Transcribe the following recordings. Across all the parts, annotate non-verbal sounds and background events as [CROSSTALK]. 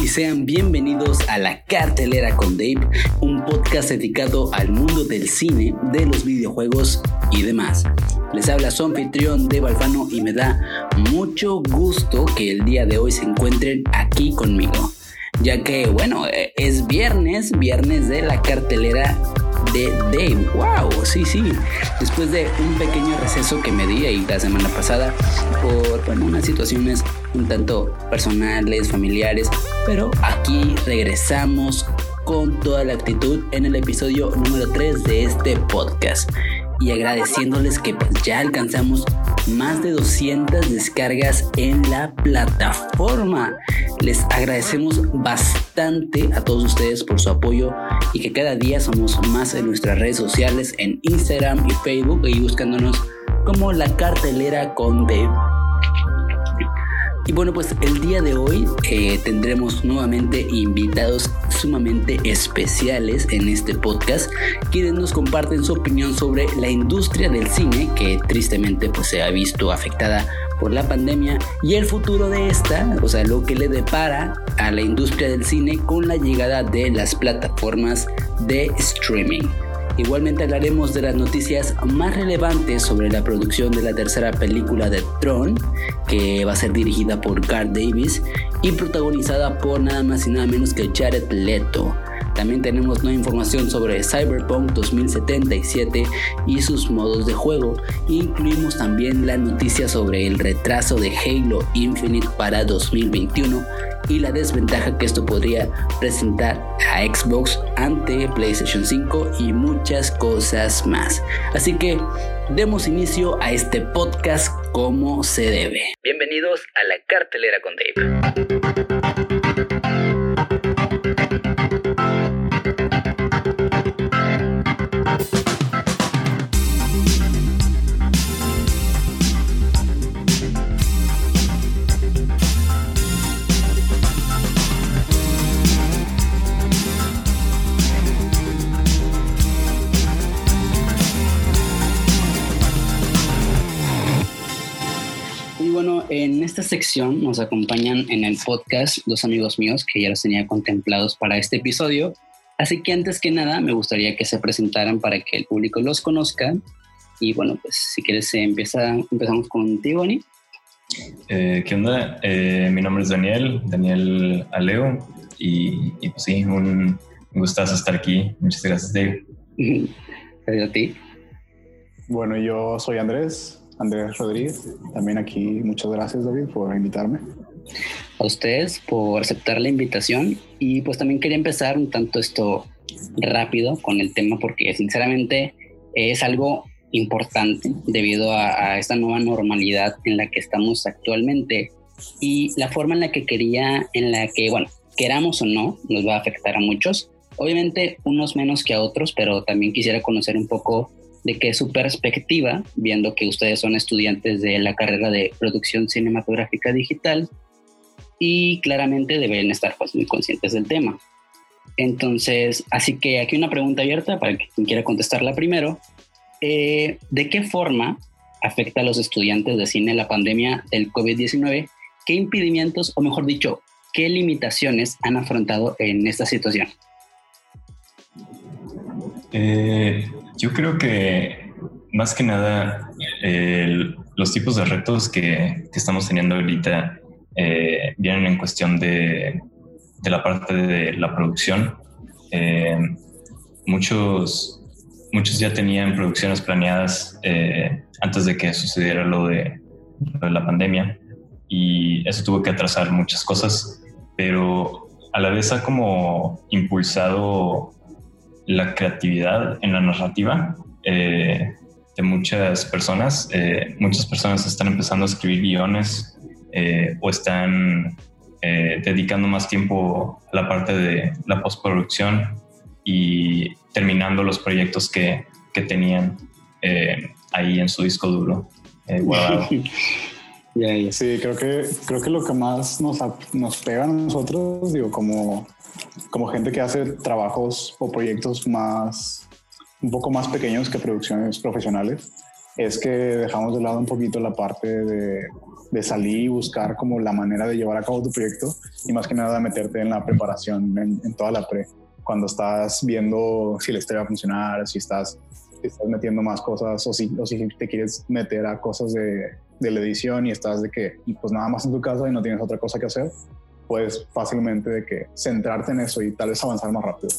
y sean bienvenidos a La Cartelera con Dave, un podcast dedicado al mundo del cine, de los videojuegos y demás. Les habla su anfitrión Dave Alfano y me da mucho gusto que el día de hoy se encuentren aquí conmigo, ya que bueno, eh, es viernes, viernes de la cartelera de Dave. ¡Wow! Sí, sí. Después de un pequeño receso que me di ahí la semana pasada por bueno, unas situaciones un tanto personales, familiares, pero aquí regresamos con toda la actitud en el episodio número 3 de este podcast y agradeciéndoles que pues, ya alcanzamos más de 200 descargas en la plataforma. Les agradecemos bastante a todos ustedes por su apoyo y que cada día somos más en nuestras redes sociales, en Instagram y Facebook y buscándonos como la cartelera con Dave. Y bueno, pues el día de hoy eh, tendremos nuevamente invitados sumamente especiales en este podcast, quienes nos comparten su opinión sobre la industria del cine, que tristemente pues se ha visto afectada por la pandemia y el futuro de esta, o sea, lo que le depara a la industria del cine con la llegada de las plataformas de streaming. Igualmente hablaremos de las noticias más relevantes sobre la producción de la tercera película de Tron, que va a ser dirigida por Carl Davis y protagonizada por nada más y nada menos que Jared Leto. También tenemos nueva información sobre Cyberpunk 2077 y sus modos de juego. Incluimos también la noticia sobre el retraso de Halo Infinite para 2021 y la desventaja que esto podría presentar a Xbox ante PlayStation 5 y muchas cosas más. Así que demos inicio a este podcast como se debe. Bienvenidos a la cartelera con Dave. En esta sección nos acompañan en el podcast dos amigos míos que ya los tenía contemplados para este episodio. Así que antes que nada me gustaría que se presentaran para que el público los conozca. Y bueno, pues si quieres empieza, empezamos contigo, Ani. Eh, ¿Qué onda? Eh, mi nombre es Daniel, Daniel Aleo. Y, y pues sí, un, gustazo estar aquí. Muchas gracias, Dave. Gracias a ti. Bueno, yo soy Andrés, Andrés Rodríguez. También aquí, muchas gracias David por invitarme. A ustedes por aceptar la invitación y pues también quería empezar un tanto esto rápido con el tema porque sinceramente es algo importante debido a, esta nueva normalidad en la que estamos actualmente y la forma en la que quería, en la que, bueno, queramos o no, nos va a afectar a muchos. Obviamente unos menos que a otros, pero también quisiera conocer un poco de que su perspectiva, viendo que ustedes son estudiantes de la carrera de producción cinematográfica digital y claramente deben estar pues, muy conscientes del tema. Entonces, así que aquí una pregunta abierta para quien quiera contestarla primero. Eh, ¿De qué forma afecta a los estudiantes de cine la pandemia del COVID-19? ¿Qué impedimentos, o mejor dicho, qué limitaciones han afrontado en esta situación? Eh, yo creo que más que nada los tipos de retos que, estamos teniendo ahorita eh, vienen en cuestión de, la parte de la producción. Eh, muchos, muchos ya tenían producciones planeadas eh, antes de que sucediera lo de, lo de la pandemia y eso tuvo que atrasar muchas cosas, pero a la vez ha como impulsado la creatividad en la narrativa eh, de muchas personas. Eh, muchas personas están empezando a escribir guiones eh, o están dedicando más tiempo a la parte de la postproducción y terminando los proyectos que, que tenían ahí en su disco duro guardado. [LAUGHS] Sí, creo que, creo que lo que más nos, nos pega a nosotros, digo, como como gente que hace trabajos o proyectos más, un poco más pequeños que producciones profesionales, es que dejamos de lado un poquito la parte de, salir y buscar como la manera de llevar a cabo tu proyecto y más que nada meterte en la preparación, en, toda la pre, cuando estás viendo si la historia va a funcionar, si estás, estás metiendo más cosas o si, o si te quieres meter a cosas de, de la edición y estás de que pues nada más en tu casa y no tienes otra cosa que hacer, puedes fácilmente de que centrarte en eso y tal vez avanzar más rápido.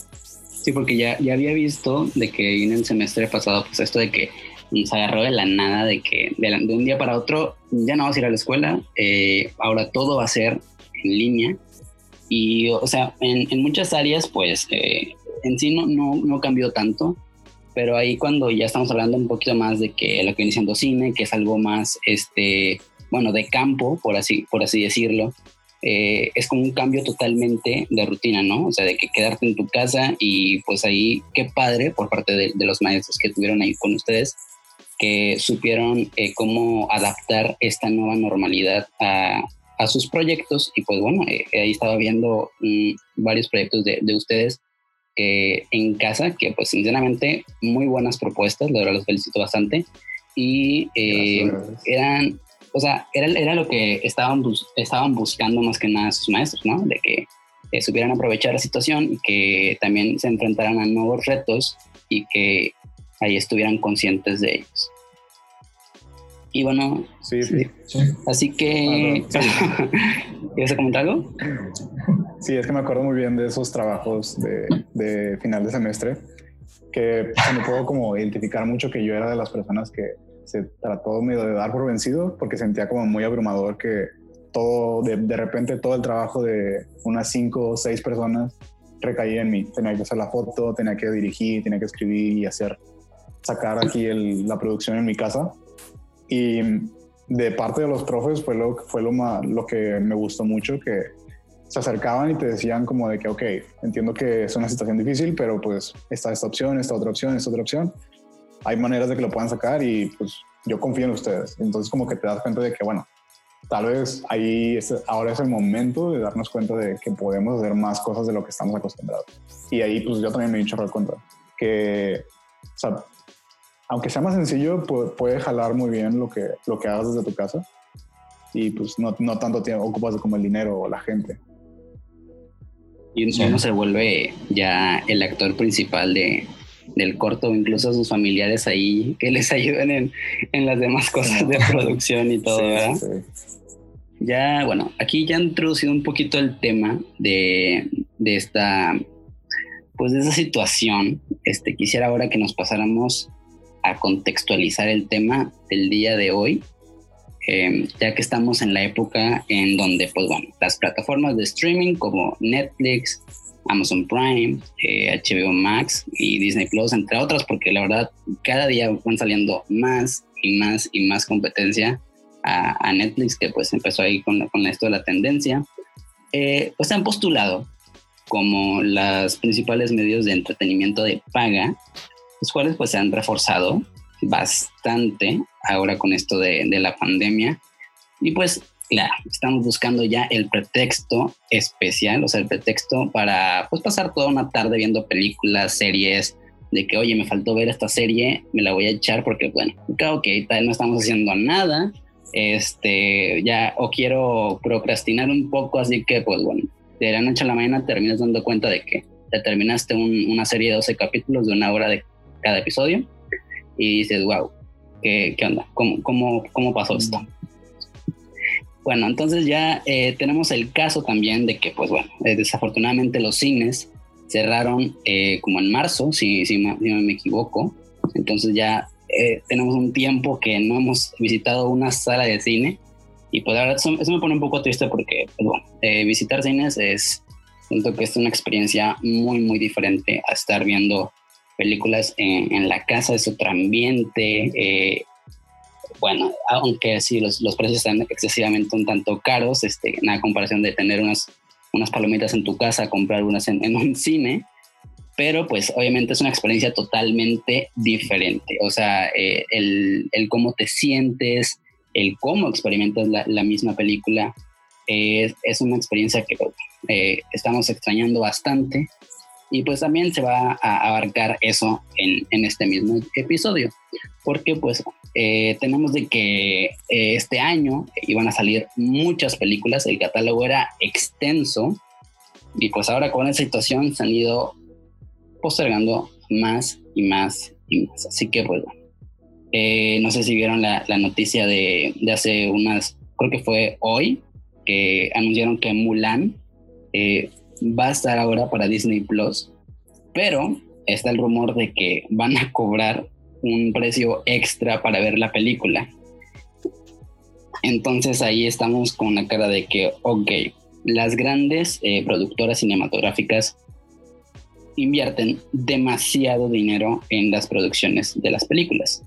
Sí, porque ya, ya había visto de que en el semestre pasado, pues esto de que nos agarró de la nada, de que de, un día para otro ya no vas a ir a la escuela, eh, ahora todo va a ser en línea. Y, o sea, en, en muchas áreas, pues eh, en sí no, no, no, cambió tanto, pero ahí cuando ya estamos hablando un poquito más de que lo que viene siendo cine, que es algo más, este, bueno, de campo, por así, por así decirlo, eh, es como un cambio totalmente de rutina, ¿no? O sea, de que quedarte en tu casa y pues ahí, qué padre por parte de, los maestros que estuvieron ahí con ustedes, que supieron eh, cómo adaptar esta nueva normalidad a, a sus proyectos. Y pues bueno, eh, ahí estaba viendo mm, varios proyectos de, de ustedes en casa, que pues sinceramente muy buenas propuestas, la verdad los felicito bastante. Y eran o sea, era, era lo que estaban, estaban buscando más que nada sus maestros, ¿no? De que eh, supieran aprovechar la situación y que también se enfrentaran a nuevos retos y que ahí estuvieran conscientes de ellos. Y bueno, sí, sí. así que... Ah, [LAUGHS] ¿Quieres comentar algo? Sí, es que me acuerdo muy bien de esos trabajos de, de final de semestre, que me puedo como identificar mucho que yo era de las personas que se trató de dar por vencido porque sentía como muy abrumador que todo, de, de repente todo el trabajo de unas cinco o seis personas recaía en mí. Tenía que hacer la foto, tenía que dirigir, tenía que escribir y hacer, sacar aquí la producción en mi casa. Y de parte de los profes fue lo, fue lo, más, lo que me gustó mucho, que se acercaban y te decían como de que, ok, entiendo que es una situación difícil, pero pues está esta opción, esta otra opción, esta otra opción hay maneras de que lo puedan sacar y pues yo confío en ustedes. Entonces como que te das cuenta de que, bueno, tal vez ahí ahora es el momento de darnos cuenta de que podemos hacer más cosas de lo que estamos acostumbrados. Y ahí pues yo también me he dicho por cuenta que, o sea, aunque sea más sencillo, puede, jalar muy bien lo que, lo que hagas desde tu casa y pues no, no tanto tiempo ocupas como el dinero o la gente. Y uno se vuelve ya el actor principal de, del corto, incluso a sus familiares ahí que les [LAUGHS] ayuden en, en las demás cosas de producción y todo, ¿verdad? Ya, bueno, aquí ya han introducido un poquito el tema de, de esta, pues de esa situación. Este, quisiera ahora que nos pasáramos a contextualizar el tema del día de hoy, em, ya que estamos en la época en donde, pues bueno, las plataformas de streaming como Netflix, Amazon Prime, HBO eh, Max y Disney Plus, entre otras, porque la verdad cada día van saliendo más y más y más competencia a, Netflix, que pues empezó ahí con, con esto de la tendencia, eh, pues se han postulado como las principales medios de entretenimiento de paga, los cuales pues se han reforzado bastante ahora con esto de, de la pandemia. Y pues claro, estamos buscando ya el pretexto especial, o sea, el pretexto para pues, pasar toda una tarde viendo películas, series, de que, oye, me faltó ver esta serie, me la voy a echar porque, bueno, claro que tal no estamos haciendo nada, este, ya, o quiero procrastinar un poco, así que, pues bueno, de la noche a la mañana terminas dando cuenta de que te terminaste una serie de 12 capítulos de una hora de cada episodio y dices, wow, ¿qué, qué onda? ¿Cómo, cómo, cómo pasó esto? Bueno, entonces ya eh, tenemos el caso también de que, pues bueno, eh, desafortunadamente los cines cerraron eh, como en marzo, si, si, no me equivoco. Entonces ya tenemos un tiempo que no hemos visitado una sala de cine. Y pues la verdad eso, me pone un poco triste porque, pues, bueno, visitar cines es, siento que es una experiencia muy, muy diferente a estar viendo películas en, en la casa, es otro ambiente, bueno, aunque sí los, los, precios están excesivamente un tanto caros, este, en comparación de tener unas, unas palomitas en tu casa, comprar unas en, un cine, pero pues obviamente es una experiencia totalmente diferente. O sea, eh, el, el, cómo te sientes, el cómo experimentas la, la misma película, es, es, una experiencia que eh, estamos extrañando bastante y pues también se va a abarcar eso en, en este mismo episodio, porque pues eh, tenemos de que eh, este año iban a salir muchas películas, el catálogo era extenso y pues ahora con esa situación se han ido postergando más y más y más. Así que pues eh, no sé si vieron la, noticia de, de, hace unas, creo que fue hoy, que anunciaron que Mulan va a estar ahora para Disney Plus, pero está el rumor de que van a cobrar un precio extra para ver la película. Entonces ahí estamos con la cara de que, ok, las grandes eh, productoras cinematográficas invierten demasiado dinero en las producciones de las películas.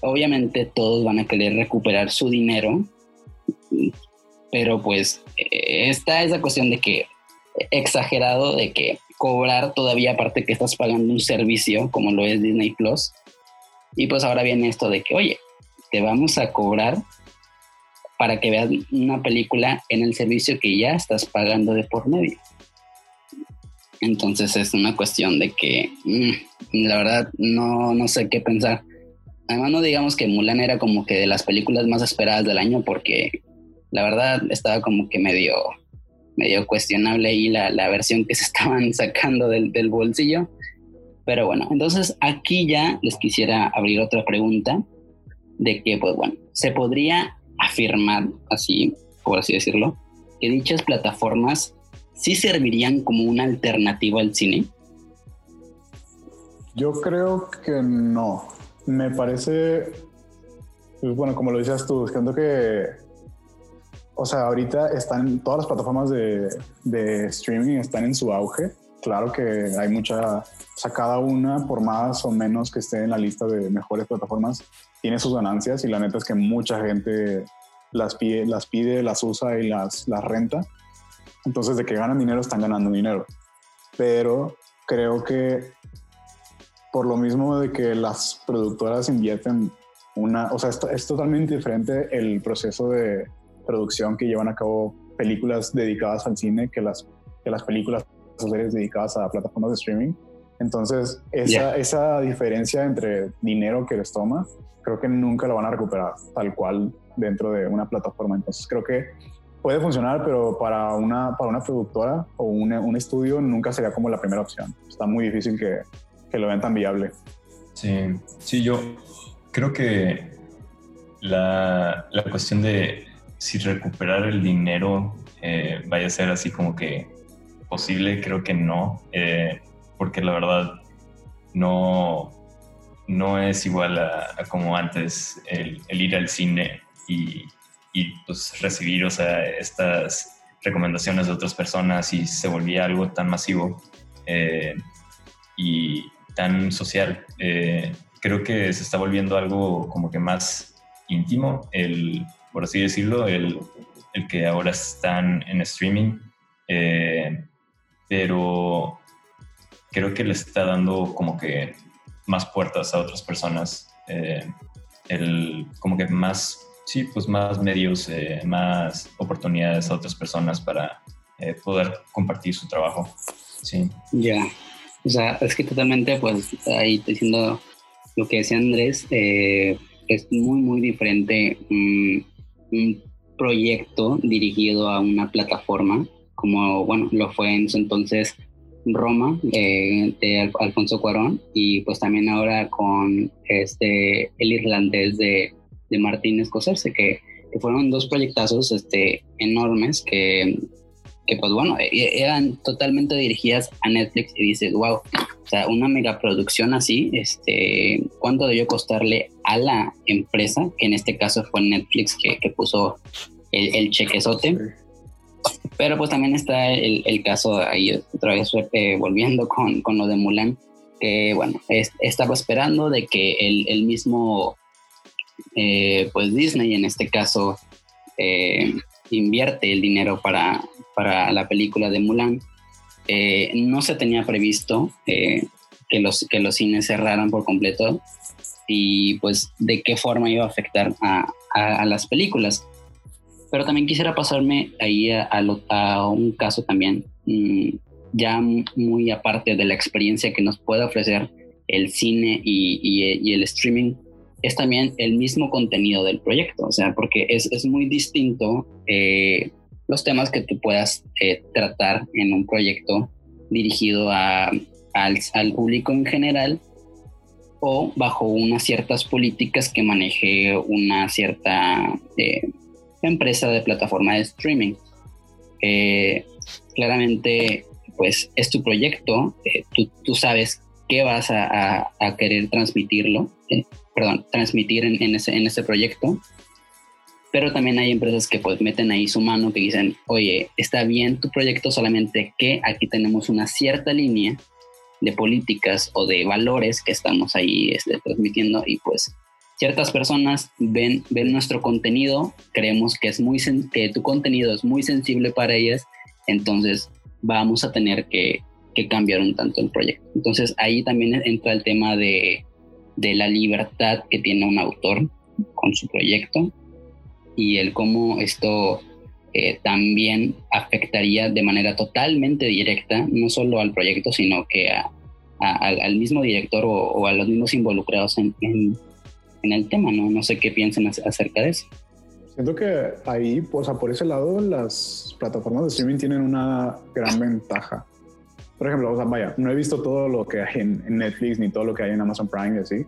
Obviamente todos van a querer recuperar su dinero, pero pues eh, está esa cuestión de que exagerado de que cobrar todavía aparte que estás pagando un servicio como lo es Disney Plus y pues ahora viene esto de que, oye, te vamos a cobrar para que veas una película en el servicio que ya estás pagando de por medio. Entonces es una cuestión de que mm, la verdad no, no sé qué pensar. Además no digamos que Mulan era como que de las películas más esperadas del año porque la verdad estaba como que medio, medio cuestionable ahí la, la versión que se estaban sacando del, del bolsillo. Pero bueno, entonces aquí ya les quisiera abrir otra pregunta de que, pues bueno, se podría afirmar, así, por así decirlo, que dichas plataformas sí servirían como una alternativa al cine. Yo creo que no. Me parece, pues bueno, como lo dices tú, siento que, o sea, ahorita están todas las plataformas de, de streaming están en su auge claro que hay mucha, o sea, cada una, por más o menos que esté en la lista de mejores plataformas, tiene sus ganancias y la neta es que mucha gente las pide, las, pide, las usa y las, las renta. Entonces, de que ganan dinero, están ganando dinero. Pero creo que por lo mismo de que las productoras invierten una, o sea, es, es totalmente diferente el proceso de producción que llevan a cabo películas dedicadas al cine que las, que las películas series dedicadas a plataformas de streaming. Entonces, esa, esa diferencia entre dinero que les toma, creo que nunca lo van a recuperar tal cual dentro de una plataforma. Entonces, creo que puede funcionar, pero para una, para una productora o un, un estudio nunca sería como la primera opción. Está muy difícil que, que lo vean tan viable. Sí, sí, yo creo que la, la cuestión de si recuperar el dinero eh, vaya a ser así como que posible, creo que no, eh, porque la verdad no, no es igual a, como antes el, ir al cine y, pues recibir, o sea, estas recomendaciones de otras personas y se volvía algo tan masivo eh, y tan social. Creo que se está volviendo algo como que más íntimo, el, por así decirlo, el, el que ahora están en streaming pero creo que le está dando como que más puertas a otras personas, eh, el, como que más, sí, pues más medios, eh, más oportunidades a otras personas para eh, poder compartir su trabajo. Sí. Ya, o sea, es que totalmente, pues ahí diciendo lo que decía Andrés, es muy, muy diferente un proyecto dirigido a una plataforma como bueno, lo fue en su entonces Roma eh, de Alfonso Cuarón y pues también ahora con este el irlandés de, de Martín Scorsese que, que, fueron dos proyectazos este, enormes que, que pues bueno e, e, eran totalmente dirigidas a Netflix y dices wow o sea una megaproducción así este cuánto debió costarle a la empresa que en este caso fue Netflix que, que puso el, el chequezote. Pero pues también está el, el caso ahí otra vez eh, volviendo con, con, lo de Mulan, que bueno, estaba esperando de que el, el mismo, eh, pues Disney en este caso, eh, invierte el dinero para, para la película de Mulan. no se tenía previsto que, los, que los cines cerraran por completo y pues de qué forma iba a afectar a, a las películas. Pero también quisiera pasarme ahí a, a, un caso también, mm, ya muy aparte de la experiencia que nos puede ofrecer el cine y, y, el streaming, es también el mismo contenido del proyecto, o sea, porque es, es muy distinto eh, los temas que tú puedas eh, tratar en un proyecto dirigido al, público en general o bajo unas ciertas políticas que maneje una cierta eh, empresa de plataforma de streaming. claramente, pues es tu proyecto, tú, sabes qué vas a, querer transmitirlo, perdón, transmitir en, ese, en ese proyecto pero también hay empresas que pues meten ahí su mano que dicen, oye, está bien tu proyecto, solamente que aquí tenemos una cierta línea de políticas o de valores que estamos ahí este, transmitiendo y pues ciertas personas ven, ven nuestro contenido, creemos que, es muy que tu contenido es muy sensible para ellas, entonces vamos a tener que, que cambiar un tanto el proyecto. Entonces ahí también entra el tema de, de la libertad que tiene un autor con su proyecto y el cómo esto eh, también afectaría de manera totalmente directa, no solo al proyecto, sino que a, al mismo director o, a los mismos involucrados en, en, el tema, ¿no? No sé qué piensan acerca de eso. Siento que ahí, pues, por ese lado, las plataformas de streaming tienen una gran ventaja. Por ejemplo, o sea, vaya, no he visto todo lo que hay en, en Netflix ni todo lo que hay en Amazon Prime y así,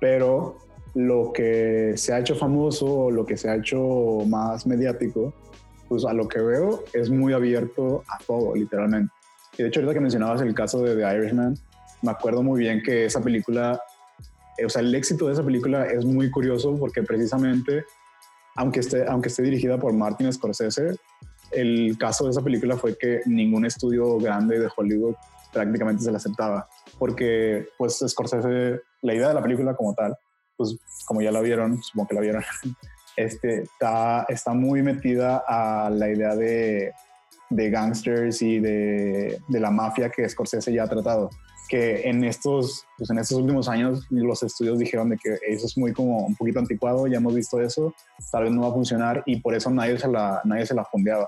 pero lo que se ha hecho famoso o lo que se ha hecho más mediático, pues a lo que veo es muy abierto a todo, literalmente. Y de hecho, ahorita que mencionabas el caso de The Irishman, me acuerdo muy bien que esa película, o sea, el éxito de esa película es muy curioso porque precisamente, aunque esté, aunque esté dirigida por Martin Scorsese, el caso de esa película fue que ningún estudio grande de Hollywood prácticamente se la aceptaba, porque pues Scorsese, la idea de la película como tal, pues como ya la vieron, supongo que la vieron, [LAUGHS] este, está, está muy metida a la idea de, de gangsters y de, de, la mafia que Scorsese ya ha tratado. Que en estos, pues en estos últimos años los estudios dijeron de que eso es muy como un poquito anticuado, ya hemos visto eso, tal vez no va a funcionar y por eso nadie se la, nadie se la fondeaba.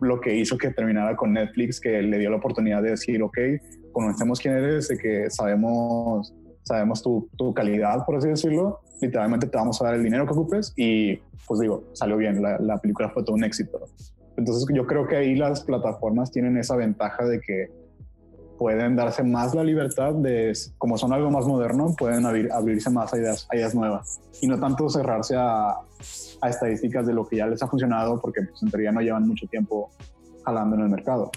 Lo que hizo que terminara con Netflix, que le dio la oportunidad de decir, ok, conocemos quién eres, de que sabemos sabemos tu, tu, calidad, por así decirlo, literalmente te vamos a dar el dinero que ocupes y pues digo, salió bien, la, la, película fue todo un éxito. Entonces yo creo que ahí las plataformas tienen esa ventaja de que pueden darse más la libertad de, como son algo más moderno, pueden abrir, abrirse más a ideas, a ideas nuevas y no tanto cerrarse a, a, estadísticas de lo que ya les ha funcionado porque pues, en teoría no llevan mucho tiempo jalando en el mercado.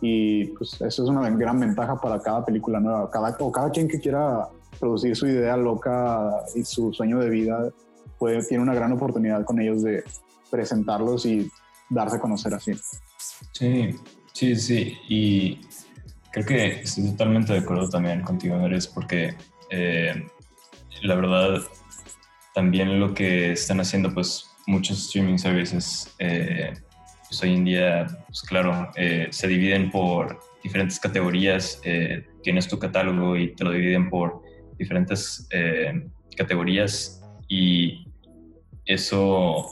Y pues eso es una gran ventaja para cada película nueva, cada, o cada quien que quiera producir su idea loca y su sueño de vida, puede, tiene una gran oportunidad con ellos de presentarlos y darse a conocer así. Sí, sí, sí. Y creo que estoy totalmente de acuerdo también contigo, Andrés, porque eh, la verdad también lo que están haciendo pues muchos streaming services eh, pues hoy en día, pues claro, eh, se dividen por diferentes categorías, tienes tu catálogo y te lo dividen por diferentes eh, categorías y eso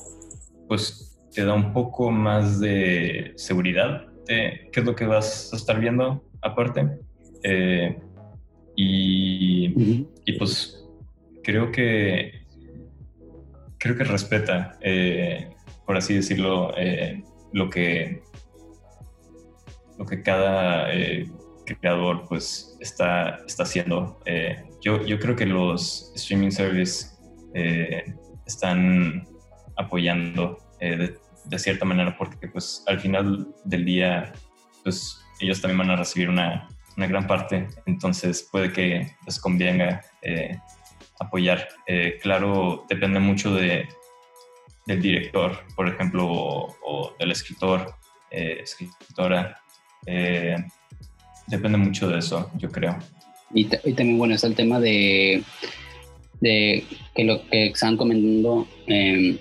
pues te da un poco más de seguridad de qué es lo que vas a estar viendo aparte. Eh, y, y, pues creo que creo que respeta, eh, por así decirlo, lo que lo que cada creador pues está, está haciendo yo, yo creo que los streaming services eh, están apoyando eh, de, cierta manera porque pues al final del día pues ellos también van a recibir una, una gran parte, entonces puede que les convenga eh, apoyar. claro, depende mucho de, del director, por ejemplo, o, del escritor, escritora. depende mucho de eso, yo creo. Y, también, bueno, está el tema de, de que lo que están comentando, eh,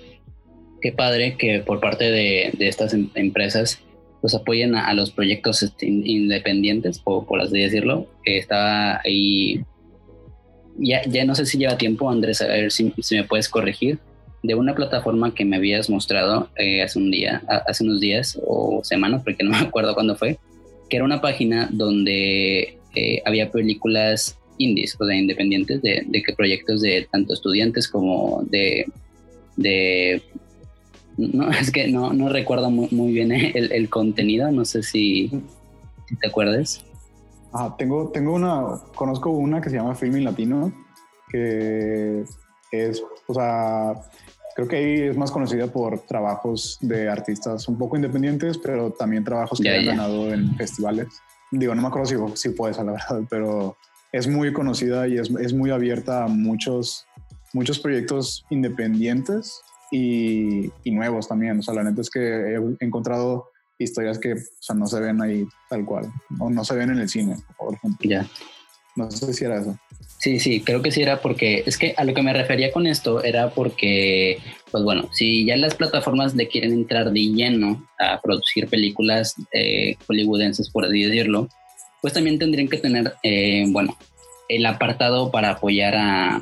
qué padre que por parte de, de estas em, empresas pues apoyen a, los proyectos este, independientes, por, por así decirlo. estaba ahí, ya, ya no sé si lleva tiempo, Andrés, a ver si, si me puedes corregir, de una plataforma que me habías mostrado eh, hace un día, hace unos días o semanas, porque no me acuerdo cuándo fue, que era una página donde eh, había películas indies, o de independientes, de, de que proyectos de tanto estudiantes como de, de no, [LAUGHS] es que no, no recuerdo muy, bien [LAUGHS] el, el, contenido, no sé si, te acuerdas. Ah, tengo, tengo una, conozco una que se llama Filming Latino, que es, o sea, creo que ahí es más conocida por trabajos de artistas un poco independientes, pero también trabajos que han ganado en festivales. Digo, no me acuerdo si, si puedes, la verdad, pero es muy conocida y es, es muy abierta a muchos, muchos proyectos independientes y, y, nuevos también. O sea, la neta es que he encontrado historias que o sea, no se ven ahí tal cual, o no se ven en el cine, por ejemplo. Ya. No sé si era eso. Sí, sí, creo que sí era porque es que a lo que me refería con esto era porque, pues bueno, si ya las plataformas le quieren entrar de lleno a producir películas eh, hollywoodenses, por así decirlo, pues también tendrían que tener, eh, bueno, el apartado para apoyar a,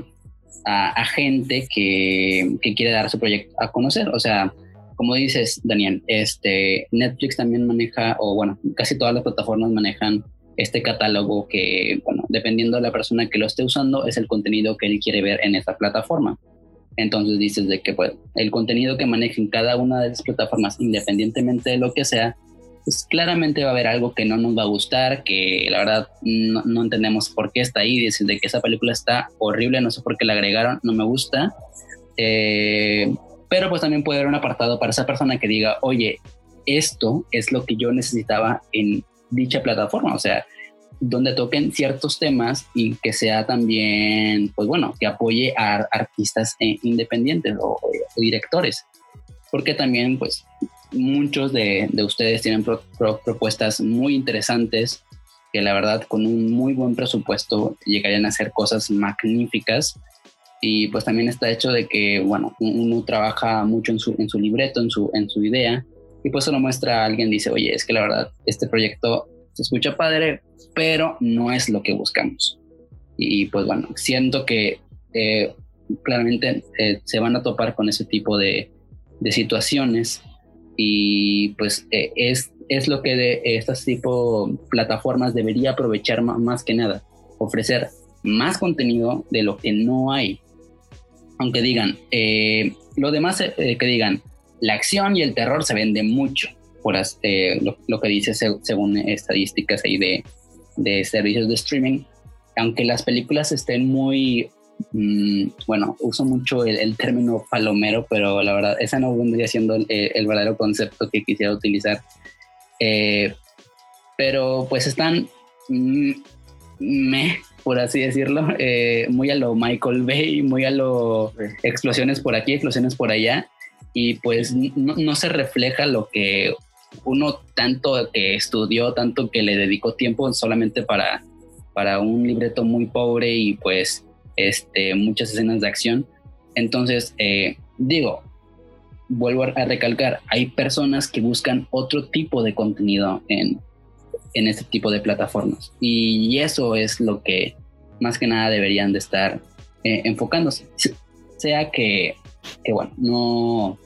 gente que, que, quiere dar su proyecto a conocer. O sea, como dices, Daniel, este, Netflix también maneja, o bueno, casi todas las plataformas manejan este catálogo que, bueno, dependiendo de la persona que lo esté usando, es el contenido que él quiere ver en esta plataforma. Entonces dices de que pues, el contenido que manejen cada una de las plataformas, independientemente de lo que sea, pues claramente va a haber algo que no nos va a gustar, que la verdad no, entendemos por qué está ahí, dices de que esa película está horrible, no sé por qué la agregaron, no me gusta. Eh, pero pues también puede haber un apartado para esa persona que diga, oye, esto es lo que yo necesitaba en dicha plataforma, o sea, donde toquen ciertos temas y que sea también, pues bueno, que apoye a artistas eh, independientes o, directores, porque también, pues, muchos de, ustedes tienen propuestas muy interesantes que la verdad con un muy buen presupuesto llegarían a hacer cosas magníficas. Y pues también está hecho de que, bueno, uno trabaja mucho en su, en su libreto, en su, en su idea y pues se lo muestra a alguien, dice, oye, es que la verdad, este proyecto se escucha padre, pero no es lo que buscamos. Y pues bueno, siento que eh, claramente eh, se van a topar con ese tipo de, de situaciones y pues eh, es, es lo que de estas tipo plataformas debería aprovechar más, que nada, ofrecer más contenido de lo que no hay. Aunque digan, lo demás que digan, la acción y el terror se vende mucho, por eh, lo, que dice según estadísticas ahí de, de, servicios de streaming. Aunque las películas estén muy, mm, bueno, uso mucho el, término palomero, pero la verdad, esa no vendría siendo el, el verdadero concepto que quisiera utilizar. Eh, pero pues están, mm, me, por así decirlo, eh, muy a lo Michael Bay, muy a lo explosiones por aquí, explosiones por allá y pues no, se refleja lo que uno tanto que estudió, tanto que le dedicó tiempo solamente para, para un libreto muy pobre y pues este, muchas escenas de acción. Entonces, eh, digo, vuelvo a recalcar, hay personas que buscan otro tipo de contenido en, en este tipo de plataformas y eso es lo que más que nada deberían de estar eh, enfocándose. Sea que que bueno, no,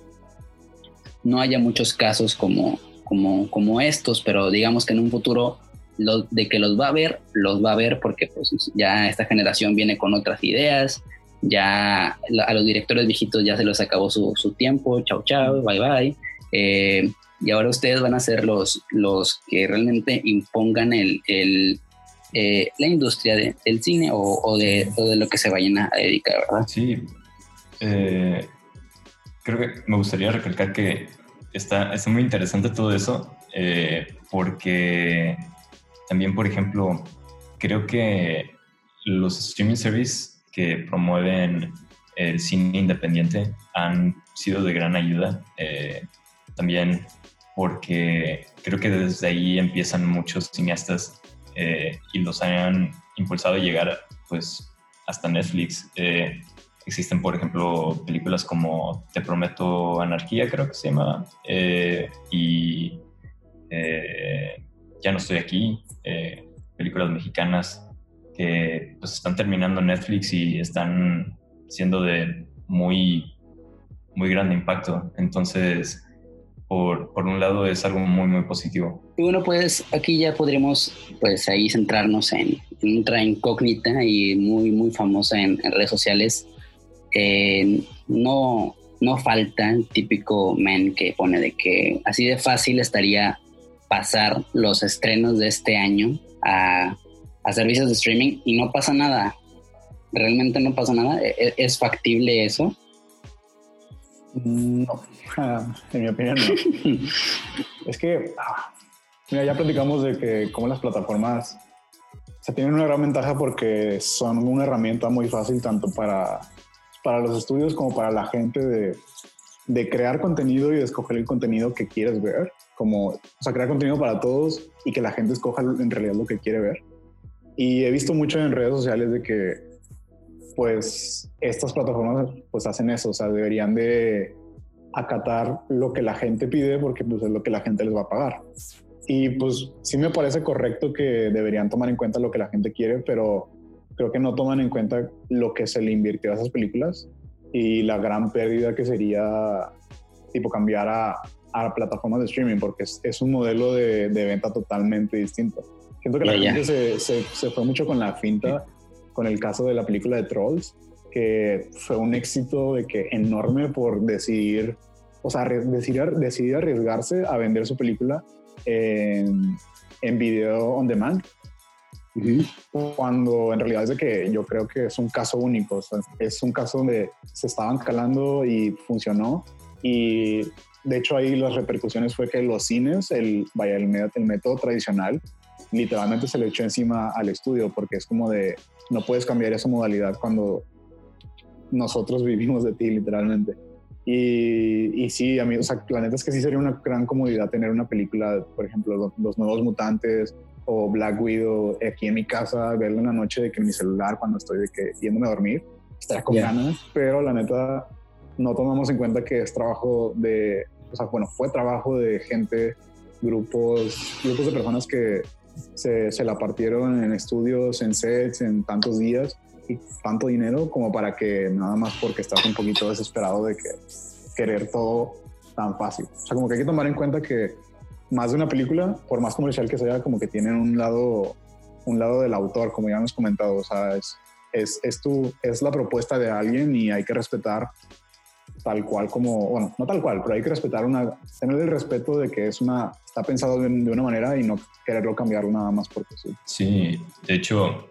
no haya muchos casos como, como, como estos, pero digamos que en un futuro de que los va a ver, los va a ver porque pues ya esta generación viene con otras ideas, ya a los directores viejitos ya se les acabó su, tiempo, chao chao, bye bye. Eh, y ahora ustedes van a ser los, los que realmente impongan el, el eh, la industria del cine o, o, de, de, lo que se vayan a dedicar, ¿verdad? Sí, eh, creo que me gustaría recalcar que está, está muy interesante todo eso, eh, porque también, por ejemplo, creo que los streaming services que promueven el cine independiente han sido de gran ayuda. Eh, también porque creo que desde ahí empiezan muchos cineastas y los han impulsado a llegar pues hasta Netflix. Existen, por ejemplo, películas como Te Prometo Anarquía, creo que se llama, eh, y eh, Ya no estoy aquí, eh, películas mexicanas que pues están terminando Netflix y están siendo de muy, muy grande impacto. Entonces, por, por, un lado es algo muy, muy positivo. Y bueno, pues aquí ya podríamos pues ahí centrarnos en, en otra incógnita y muy, muy famosa en, redes sociales. Eh, no, no falta el típico men que pone de que así de fácil estaría pasar los estrenos de este año a, a servicios de streaming y no pasa nada. Realmente no pasa nada. ¿E, e, ¿Es, factible eso? No, en mi opinión no. [LAUGHS] es que, ah, mira, ya platicamos de que como las plataformas se tienen una gran ventaja porque son una herramienta muy fácil tanto para, para los estudios como para la gente de, de crear contenido y de escoger el contenido que quieres ver, como, o sea, crear contenido para todos y que la gente escoja en realidad lo que quiere ver. Y he visto mucho en redes sociales de que, pues, estas plataformas, pues, hacen eso, o sea, deberían de acatar lo que la gente pide porque, pues, es lo que la gente les va a pagar. Y, pues, sí me parece correcto que deberían tomar en cuenta lo que la gente quiere, pero creo que no toman en cuenta lo que se le invirtió a esas películas y la gran pérdida que sería tipo cambiar a, a plataformas de streaming porque es, es un modelo de, de, venta totalmente distinto. Siento que la gente se, se, se, fue mucho con la finta con el caso de la película de Trolls, que fue un éxito de que enorme por decidir, o sea, decidir, decidir arriesgarse a vender su película en, en video on demand cuando en realidad es de que yo creo que es un caso único, es un caso donde se estaban calando y funcionó y de hecho ahí las repercusiones fue que los cines, el, vaya, el, el método tradicional, literalmente se le echó encima al estudio porque es como de, no puedes cambiar esa modalidad cuando nosotros vivimos de ti literalmente. Y, y, sí, a mí, o sea, que sí sería una gran comodidad tener una película, por ejemplo, los nuevos mutantes o Black Widow aquí en mi casa, verlo en la noche de que en mi celular cuando estoy de que yéndome a dormir, estaría con ganas, pero la neta no tomamos en cuenta que es trabajo de, o sea, bueno, fue trabajo de gente, grupos, grupos de personas que se, se la partieron en estudios, en sets, en tantos días y tanto dinero como para que nada más porque estás un poquito desesperado de que querer todo tan fácil. O sea, como que hay que tomar en cuenta que más de una película, por más comercial que sea, como que tienen un lado, un lado del autor, como ya hemos comentado. O sea, es, es, es, tu, es la propuesta de alguien y hay que respetar tal cual como, bueno, no tal cual, pero hay que respetar una, tener el respeto de que es una, está pensado de, una manera y no quererlo cambiar nada más porque sí. Sí, de hecho,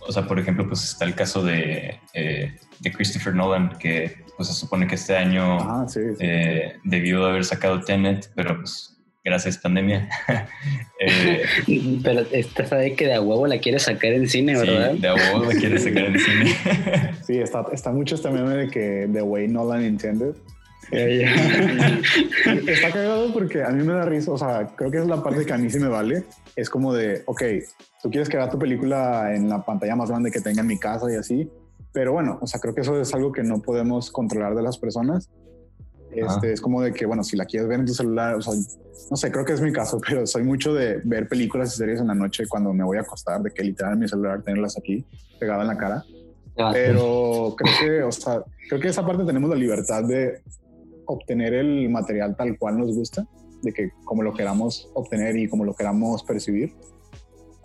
o sea, por ejemplo, pues está el caso de, eh, de Christopher Nolan, que pues se supone que este año ah, eh, debió haber sacado Tenet, pero pues gracias pandemia. [LAUGHS] eh, Pero esta sabe que de a huevo la quiere sacar en cine, ¿verdad? de a huevo la quiere sacar en cine. [LAUGHS] sí, está, está mucho este meme de que The Way Nolan Intended. está cagado porque a mí me da risa, o sea, creo que es la parte que a mí sí me vale. Es como de, ok, tú quieres que vea tu película en la pantalla más grande que tenga en mi casa y así, pero bueno, o sea, creo que eso es algo que no podemos controlar de las personas este, es como de que, bueno, si la quieres ver en tu celular, o sea, no sé, creo que es mi caso, [LAUGHS] pero soy mucho de ver películas y series en la noche cuando me voy a acostar, de que literal mi celular tenerlas aquí pegada en la cara. Ah, pero creo que, o sea, creo que esa parte tenemos la libertad de obtener el material tal cual nos gusta, de que como lo queramos obtener y como lo queramos percibir.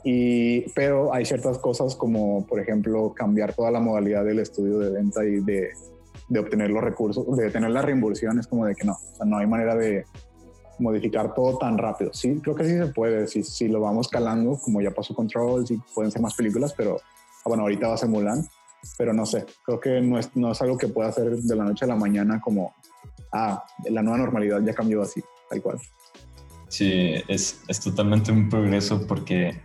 Y, pero hay ciertas cosas como, por ejemplo, cambiar toda la modalidad del estudio de venta y de de obtener los recursos, de tener la reimbursión, es como de que no, o sea, no hay manera de modificar todo tan rápido. Sí, creo que sí se puede, si, si lo vamos calando, como ya pasó con Trolls y pueden ser más películas, pero ah, bueno, ahorita va a ser Mulan, pero no sé, creo que no es, no es algo que pueda hacer de la noche a la mañana como, ah, la nueva normalidad ya cambió así, tal cual. Sí, es, es totalmente un progreso porque,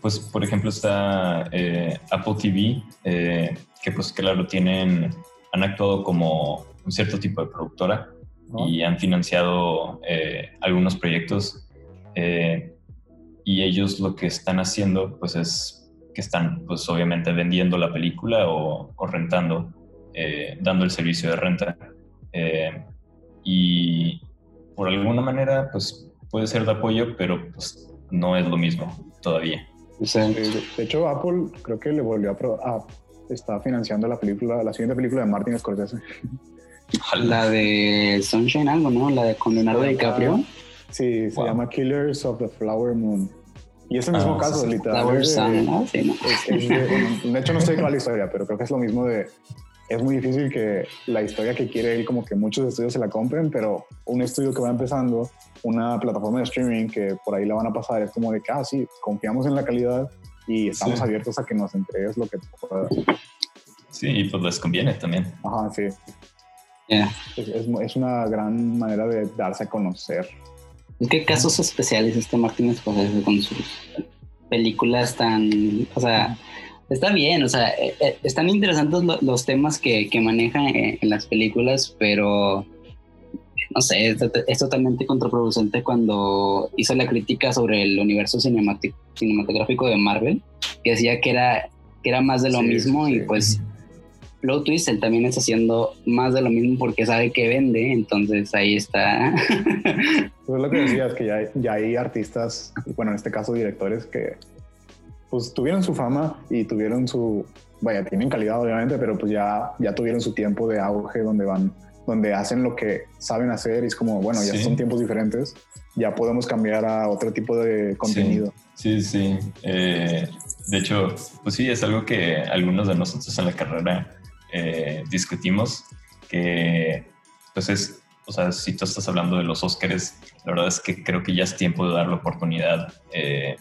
pues, por ejemplo, está eh, Apple TV, eh, que pues claro, tienen han actuado como un cierto tipo de productora y han financiado eh, algunos proyectos eh, y ellos lo que están haciendo pues es que están pues obviamente vendiendo la película o, rentando, eh, dando el servicio de renta. Y por alguna manera pues puede ser de apoyo pero pues no es lo mismo todavía. De hecho Apple creo que le volvió a, a está financiando la película, la siguiente película de Martin Scorsese. [LAUGHS] La de Sunshine algo, ¿no? La de con Leonardo DiCaprio. Sí, se llama Killers of the Flower Moon. Y es el mismo ah, caso, literal. Flower Sun, ¿no? Sí, no. [LAUGHS] de, hecho, no sé cuál la historia, pero creo que es lo mismo de es muy difícil que la historia que quiere él, como que muchos estudios se la compren, pero un estudio que va empezando, una plataforma de streaming que por ahí la van a pasar, es como de que, ah, sí, confiamos en la calidad y estamos abiertos a que nos entregues lo que puedas. Sí, y pues les conviene también. Ajá, sí. Es, es, una gran manera de darse a conocer. ¿En qué casos especiales este Martínez Scorsese con sus películas tan, o sea, Está bien, o sea, eh, eh, están interesantes los temas que, que manejan en, las películas, pero no sé, es, totalmente contraproducente cuando hizo la crítica sobre el universo cinematográfico de Marvel, que decía que era, que era más de lo mismo y pues Plot Twist él también está haciendo más de lo mismo porque sabe que vende, entonces ahí está. [LAUGHS] pues lo que decías, que ya, ya hay artistas, bueno, en este caso directores que pues tuvieron su fama y tuvieron su, vaya, tienen calidad obviamente, pero pues ya, ya tuvieron su tiempo de auge donde van, donde hacen lo que saben hacer y es como, bueno, ya son tiempos diferentes, ya podemos cambiar a otro tipo de contenido. Sí, sí. Eh, de hecho, pues sí, es algo que algunos de nosotros en la carrera eh, discutimos, que pues es, o sea, si tú estás hablando de los Óscares, la verdad es que creo que ya es tiempo de dar la oportunidad. Eh,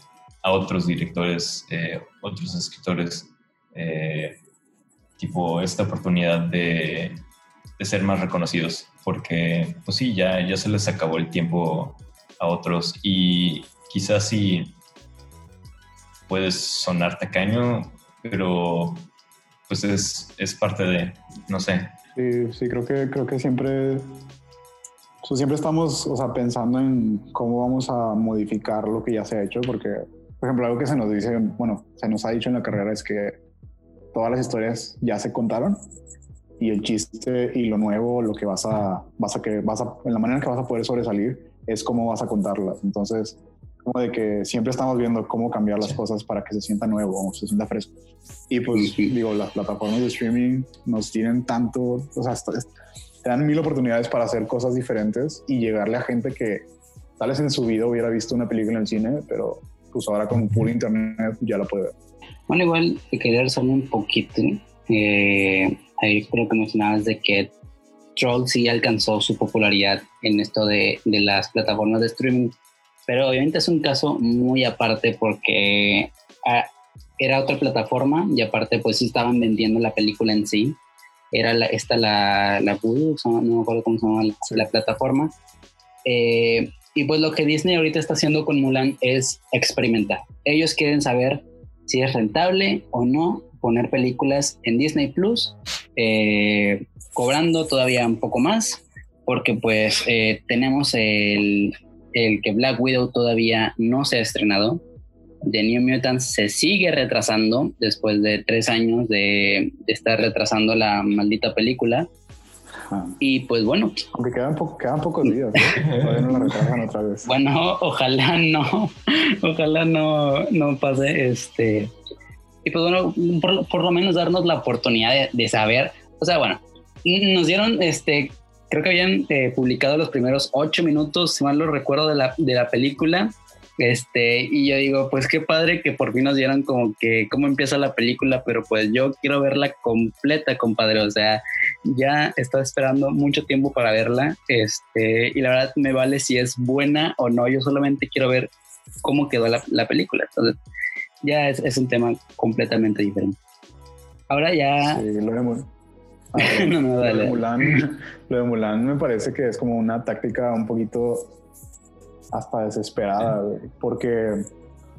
a otros directores, eh, otros escritores, eh, tipo esta oportunidad de, de, ser más reconocidos, porque pues sí, ya, ya se les acabó el tiempo a otros y quizás sí puedes sonar tacaño, pero pues es, es parte de, no sé. Sí, sí, creo que, creo que siempre siempre estamos o sea, pensando en cómo vamos a modificar lo que ya se ha hecho, porque por ejemplo, algo que se nos dice, bueno, se nos ha dicho en la carrera es que todas las historias ya se contaron y el chiste y lo nuevo, lo que vas a, vas a que vas a, en la manera en que vas a poder sobresalir es cómo vas a contarlas. Entonces, como de que siempre estamos viendo cómo cambiar las cosas para que se sienta nuevo, se sienta fresco. Y pues digo, las plataformas de streaming nos tienen tanto, o sea, te dan mil oportunidades para hacer cosas diferentes y llegarle a gente que tal vez en su vida hubiera visto una película en el cine, pero pues ahora con puro internet ya lo puede ver. Bueno, igual quería resaltar un poquito, eh, ahí creo que mencionabas de que Troll sí alcanzó su popularidad en esto de, de las plataformas de streaming, pero obviamente es un caso muy aparte porque ah, era otra plataforma y aparte pues sí estaban vendiendo la película en sí. Era la, esta la, la no me acuerdo cómo se llama la, la plataforma. Eh, y pues lo que Disney ahorita está haciendo con Mulan es experimentar. Ellos quieren saber si es rentable o no poner películas en Disney Plus, eh, cobrando todavía un poco más, porque pues eh, tenemos el, el, que Black Widow todavía no se ha estrenado. The New Mutants se sigue retrasando después de tres años de, de estar retrasando la maldita película. Y pues bueno. Aunque quedan, quedan pocos días, todavía no la otra vez. Bueno, ojalá no, ojalá no, no pase este. Y pues bueno, por, por lo menos darnos la oportunidad de, saber, o sea, bueno, nos dieron este, creo que habían eh, publicado los primeros ocho minutos, si mal lo recuerdo, de la, de la película. Este, y yo digo, pues qué padre que por fin nos dieran como que cómo empieza la película, pero pues yo quiero verla completa, compadre. O sea, ya estaba esperando mucho tiempo para verla. Este, y la verdad me vale si es buena o no. Yo solamente quiero ver cómo quedó la, la película. Entonces, ya es, es, un tema completamente diferente. Ahora ya. Sí, lo de, [LAUGHS] no, no, dale. Lo, de Mulan, lo de Mulan me parece que es como una táctica un poquito hasta desesperada, porque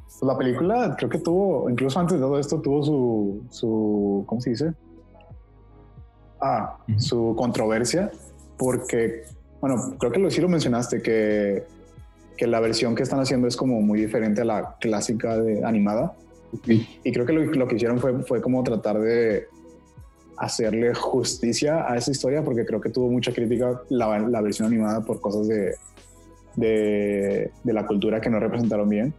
pues, la película creo que tuvo, incluso antes de todo esto, tuvo su, su ¿cómo se dice? Ah, su controversia, porque, bueno, creo que lo, sí lo mencionaste, que, que la versión que están haciendo es como muy diferente a la clásica de animada. Y creo que lo, lo, que hicieron fue, fue como tratar de hacerle justicia a esa historia, porque creo que tuvo mucha crítica la, la versión animada por cosas de, de, de, la cultura que no representaron bien.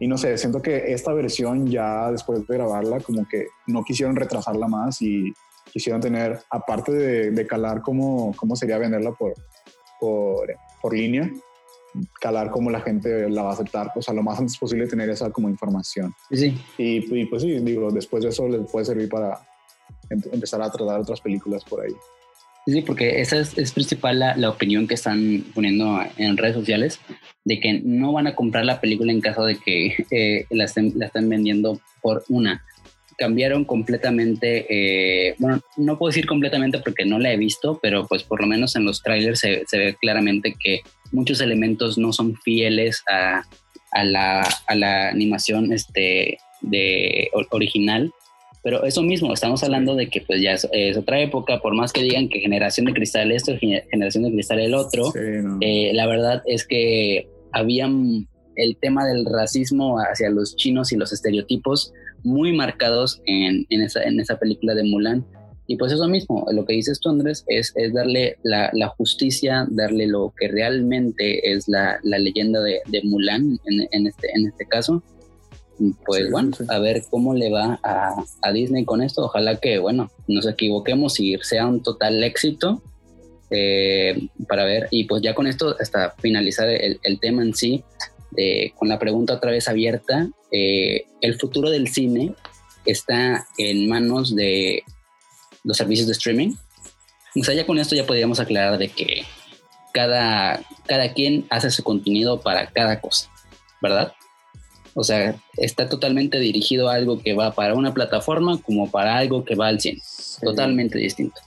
Y no sé, siento que esta versión ya después de grabarla, como que no quisieron retrasarla más y quisieron tener, aparte de, calar cómo, cómo sería venderla por, por, por línea, calar cómo la gente la va a aceptar, o sea, lo más antes posible tener esa como información. Sí. Y, y pues sí, digo, después de eso les puede servir para empezar a tratar otras películas por ahí. Sí, porque esa es, es principal la, la, opinión que están poniendo en redes sociales, de que no van a comprar la película en caso de que eh, la, estén, la estén vendiendo por una. Cambiaron completamente, eh, bueno, no puedo decir completamente porque no la he visto, pero pues por lo menos en los trailers se, se ve claramente que muchos elementos no son fieles a, a, la, a la, animación este, de, original. Pero eso mismo, estamos hablando de que pues ya es, otra época, por más que digan que generación de cristal esto, generación de cristal el otro, eh, la verdad es que había el tema del racismo hacia los chinos y los estereotipos muy marcados en, en, esa, en esa película de Mulan. Y pues eso mismo, lo que dices tú, Andrés, es, es darle la, la, justicia, darle lo que realmente es la, la leyenda de, de Mulan en, en, este, en este caso pues bueno, a ver cómo le va a, Disney con esto. Ojalá que, bueno, nos equivoquemos y sea un total éxito eh, para ver. Y pues ya con esto, hasta finalizar el, tema en sí, con la pregunta otra vez abierta, eh, el futuro del cine está en manos de los servicios de streaming. O sea, ya con esto ya podríamos aclarar de que cada, cada quien hace su contenido para cada cosa, ¿verdad? O sea, está totalmente dirigido a algo que va para una plataforma como para algo que va al cine. Totalmente distinto.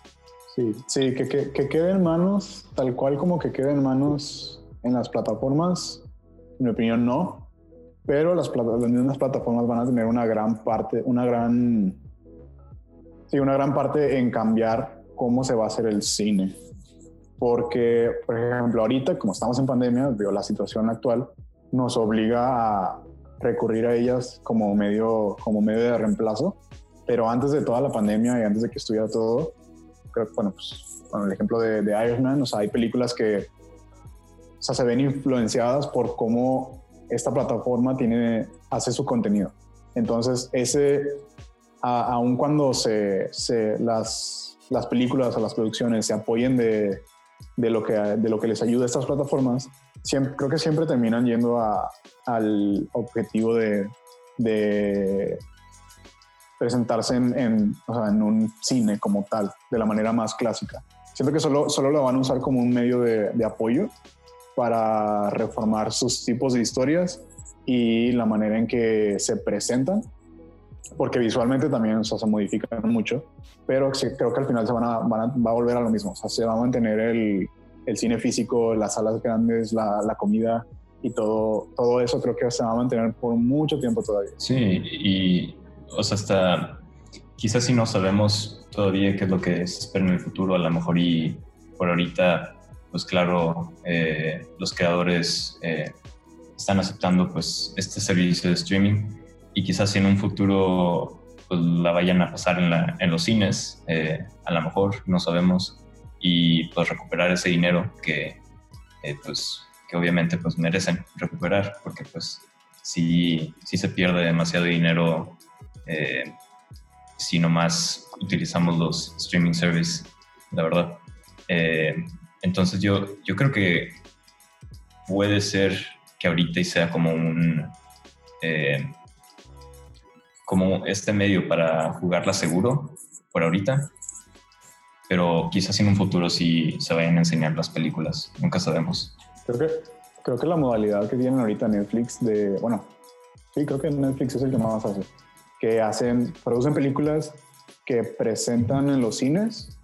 Sí, sí, que, que, que, quede en manos, tal cual como que quede en manos en las plataformas, en mi opinión no, pero las, las mismas plataformas van a tener una gran parte, una gran, sí, una gran parte en cambiar cómo se va a hacer el cine. Porque, por ejemplo, ahorita, como estamos en pandemia, veo la situación actual, nos obliga a recurrir a ellas como medio, como medio de reemplazo. Pero antes de toda la pandemia y antes de que estuviera todo, creo que, bueno, pues, con el ejemplo de, de Iron Man, o sea, hay películas que sea, se ven influenciadas por cómo esta plataforma tiene, hace su contenido. Entonces, ese, aun cuando se, se, las, las películas o las producciones se apoyen de, de, lo que, de lo que les ayuda a estas plataformas, siempre, creo que siempre terminan yendo a, al objetivo de, de presentarse en, en, o sea, en, un cine como tal, de la manera más clásica. Siento que solo, solo lo van a usar como un medio de, de apoyo para reformar sus tipos de historias y la manera en que se presentan, porque visualmente también o sea, se modifican mucho, pero creo que al final se van a, van a, va a volver a lo mismo, o sea, se va a mantener el, el cine físico, las salas grandes, la, la, comida y todo, todo eso creo que se va a mantener por mucho tiempo todavía. Sí, y o sea, hasta quizás si no sabemos todavía qué es lo que se espera en el futuro, a lo mejor y por ahorita, pues claro, eh, los creadores eh, están aceptando pues este servicio de streaming y quizás en un futuro pues la vayan a pasar en, los cines, eh, a lo mejor, no sabemos y pues recuperar ese dinero que pues que obviamente pues merecen recuperar porque pues si, si se pierde demasiado dinero si nomás utilizamos los streaming service la verdad entonces yo, yo creo que puede ser que ahorita sea como un como este medio para jugarla seguro por ahorita pero quizás en un futuro sí se vayan a enseñar las películas, nunca sabemos. Creo que, creo que la modalidad que tienen ahorita Netflix de, bueno, sí, creo que Netflix es el que más hace, que hacen, producen películas que presentan en los cines,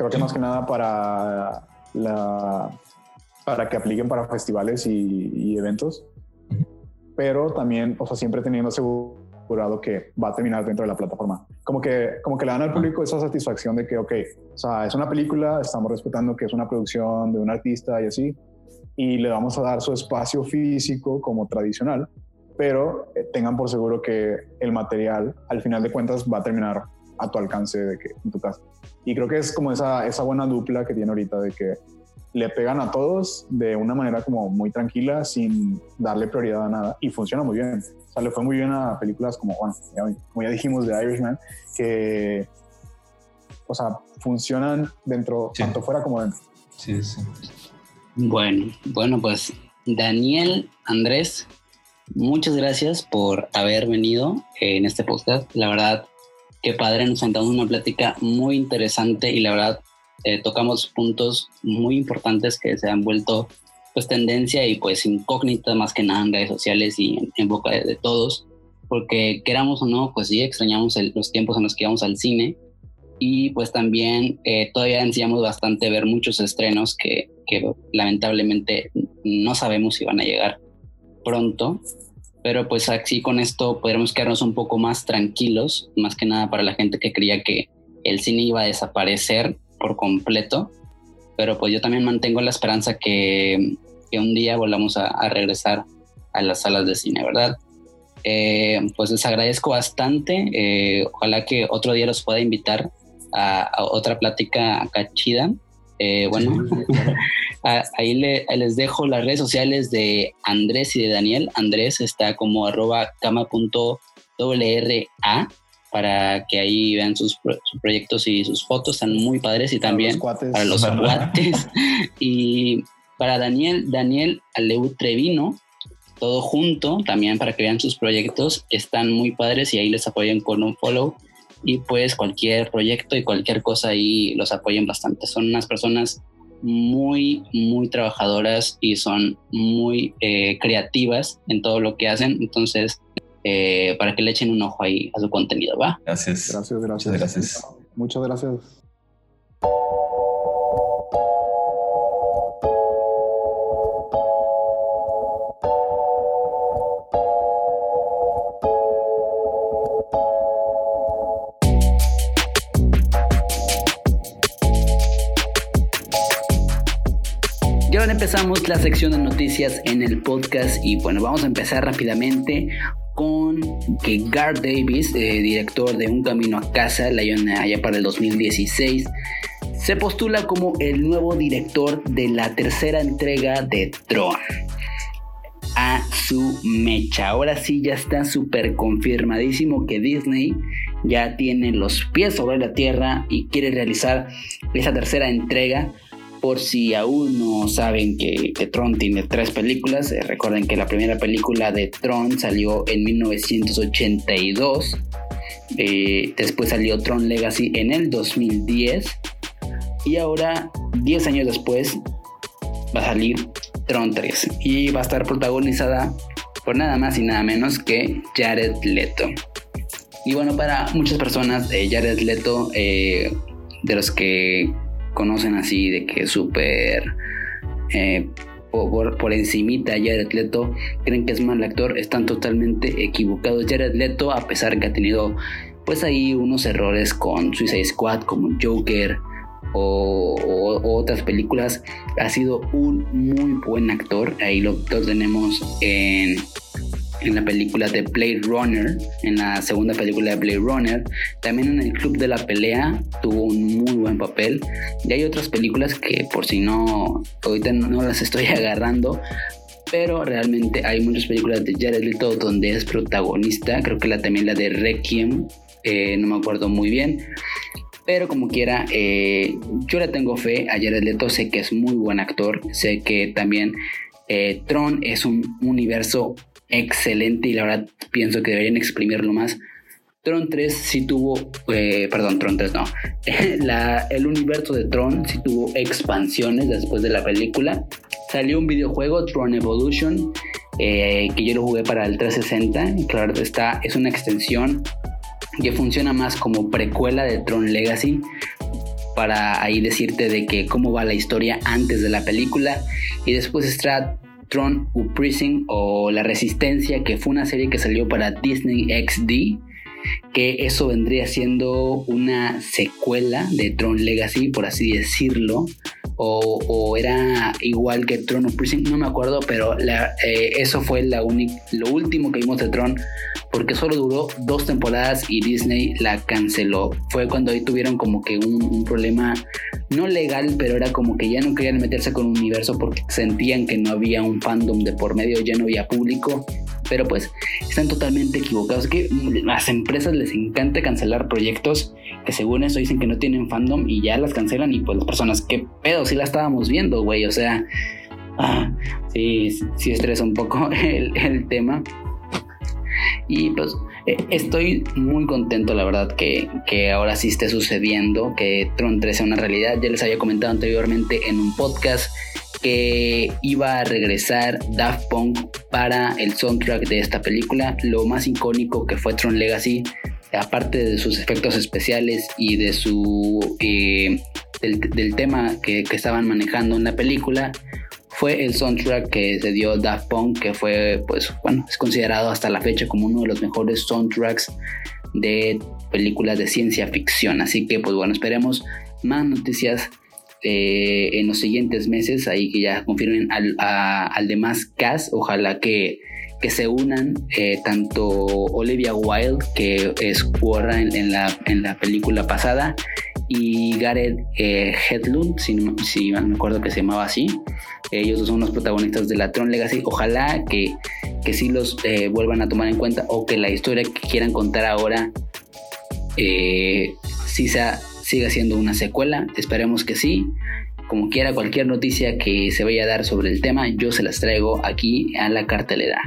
creo que más que nada para la para que apliquen para festivales y, y eventos, pero también, o sea, siempre teniendo seguro que va a terminar dentro de la plataforma. Como que, como que le dan al público esa satisfacción de que, ok, o sea, es una película, estamos respetando que es una producción de un artista y así, y le vamos a dar su espacio físico como tradicional, pero eh, tengan por seguro que el material, al final de cuentas, va a terminar a tu alcance de que, en tu casa. Y creo que es como esa, esa buena dupla que tiene ahorita de que le pegan a todos de una manera como muy tranquila, sin darle prioridad a nada, y funciona muy bien. O sea, le fue muy bien a películas como, bueno, como ya dijimos, de Irishman, que o sea, funcionan dentro, tanto fuera como dentro. Sí, sí. Bueno, bueno, pues Daniel, Andrés, muchas gracias por haber venido en este podcast. La verdad, qué padre, nos sentamos una plática muy interesante y la verdad eh, tocamos puntos muy importantes que se han vuelto pues tendencia y pues incógnita más que nada en redes sociales y en, boca de, todos, porque queramos o no, pues sí extrañamos los tiempos en los que íbamos al cine y pues también eh, todavía ansiamos bastante ver muchos estrenos que, que lamentablemente no sabemos si van a llegar pronto, pero pues así con esto podremos quedarnos un poco más tranquilos, más que nada para la gente que creía que el cine iba a desaparecer por completo, pero pues yo también mantengo la esperanza que, que un día volvamos a, regresar a las salas de cine, ¿verdad? Eh, pues les agradezco bastante, eh, ojalá que otro día los pueda invitar a, otra plática acá chida. Eh, bueno, [LAUGHS] ahí les dejo las redes sociales de Andrés y de Daniel. Andrés está como arroba cama.wra para que ahí vean sus, proyectos y sus fotos, están muy padres y también para los cuates. [LAUGHS] y para Daniel, Daniel Aleu Trevino, todo junto, también para que vean sus proyectos, están muy padres y ahí les apoyan con un follow y pues cualquier proyecto y cualquier cosa ahí los apoyen bastante. Son unas personas muy, muy trabajadoras y son muy eh, creativas en todo lo que hacen. Entonces, eh, para que le echen un ojo ahí a su contenido, ¿va? Gracias. Gracias, gracias. Muchas gracias. Muchas gracias. Empezamos la sección de noticias en el podcast y bueno, vamos a empezar rápidamente con que Gar Davis, eh, director de Un Camino a Casa, la allá para el 2016, se postula como el nuevo director de la tercera entrega de Tron. A su mecha. Ahora sí ya está súper confirmadísimo que Disney ya tiene los pies sobre la tierra y quiere realizar esa tercera entrega por si aún no saben que, Tron tiene tres películas, eh, recuerden que la primera película de Tron salió en 1982. Eh, después salió Tron Legacy en el 2010. Y ahora, 10 años después, va a salir Tron 3. Y va a estar protagonizada por nada más y nada menos que Jared Leto. Y bueno, para muchas personas, eh, Jared Leto, de los que conocen así de que súper eh, por, por encimita Jared Leto, creen que es mal actor, están totalmente equivocados. Jared Leto, a pesar que ha tenido pues ahí unos errores con Suicide Squad como Joker o, otras películas, ha sido un muy buen actor. Ahí lo, lo tenemos en en la película de Blade Runner, en la segunda película de Blade Runner, también en el Club de la Pelea tuvo un muy buen papel. Y hay otras películas que por si no, ahorita no, las estoy [LAUGHS] agarrando, pero realmente hay muchas películas de Jared Leto donde es protagonista, creo que la, también la de Requiem, eh, no me acuerdo muy bien. Pero como quiera, eh, yo le tengo fe a Jared Leto, sé que es muy buen actor, sé que también eh, Tron es un universo excelente y la verdad pienso que deberían exprimirlo más. Tron 3 sí tuvo, eh, perdón, Tron 3 no, [LAUGHS] el universo de Tron sí tuvo expansiones después de la película. Salió un videojuego, Tron Evolution, eh, que yo lo jugué para el 360. Claro, está, es una extensión que funciona más como precuela de Tron Legacy para ahí decirte de que cómo va la historia antes de la película y después está Tron Uprising o La Resistencia, que fue una serie que salió para Disney XD, que eso vendría siendo una secuela de Tron Legacy, por así decirlo, o, era igual que Tron Uprising, no me acuerdo, pero eh, eso fue lo último que vimos de Tron, porque solo duró dos temporadas y Disney la canceló. Fue cuando ahí tuvieron como que un, problema no legal, pero era como que ya no querían meterse con un universo porque sentían que no había un fandom de por medio, ya no había público pero pues están totalmente equivocados. Que las empresas les encanta cancelar proyectos que según eso dicen que no tienen fandom y ya las cancelan y pues las personas, ¿qué pedo? Si la estábamos viendo, güey, o sea, ah, sí, sí estresa un poco [LAUGHS] el, el tema. Y pues eh, estoy muy contento, la verdad, que, que, ahora sí esté sucediendo, que Tron 3 sea una realidad. Ya les había comentado anteriormente en un podcast que iba a regresar Daft Punk para el soundtrack de esta película. Lo más icónico que fue Tron Legacy, aparte de sus efectos especiales y de su eh, del, tema que, que estaban manejando en la película, fue el soundtrack que se dio Daft Punk, que fue, pues, bueno, es considerado hasta la fecha como uno de los mejores soundtracks de películas de ciencia ficción. Así que, pues, bueno, esperemos más noticias eh, en los siguientes meses, ahí que ya confirmen al, al demás cast, ojalá que, que se unan eh, tanto Olivia Wilde, que es Quora en, la, en la película pasada, y Gareth eh, Hedlund, si, si me acuerdo que se llamaba así. Ellos son los protagonistas de la Tron Legacy. Ojalá que, que sí los eh, vuelvan a tomar en cuenta o que la historia que quieran contar ahora eh, sí sea, siga siendo una secuela. Esperemos que sí. Como quiera, cualquier noticia que se vaya a dar sobre el tema, yo se las traigo aquí a la cartelera.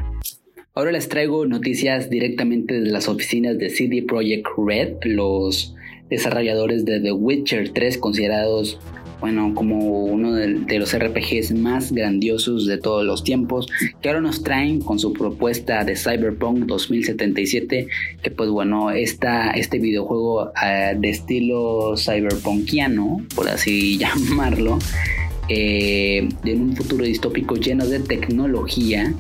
Ahora les traigo noticias directamente de las oficinas de CD Projekt Red, los desarrolladores de The Witcher 3, considerados bueno, como uno de, los RPGs más grandiosos de todos los tiempos, que ahora nos traen con su propuesta de Cyberpunk 2077, que pues bueno, esta, este videojuego eh, de estilo cyberpunkiano, por así [LAUGHS] llamarlo, eh, en un futuro distópico lleno de tecnología,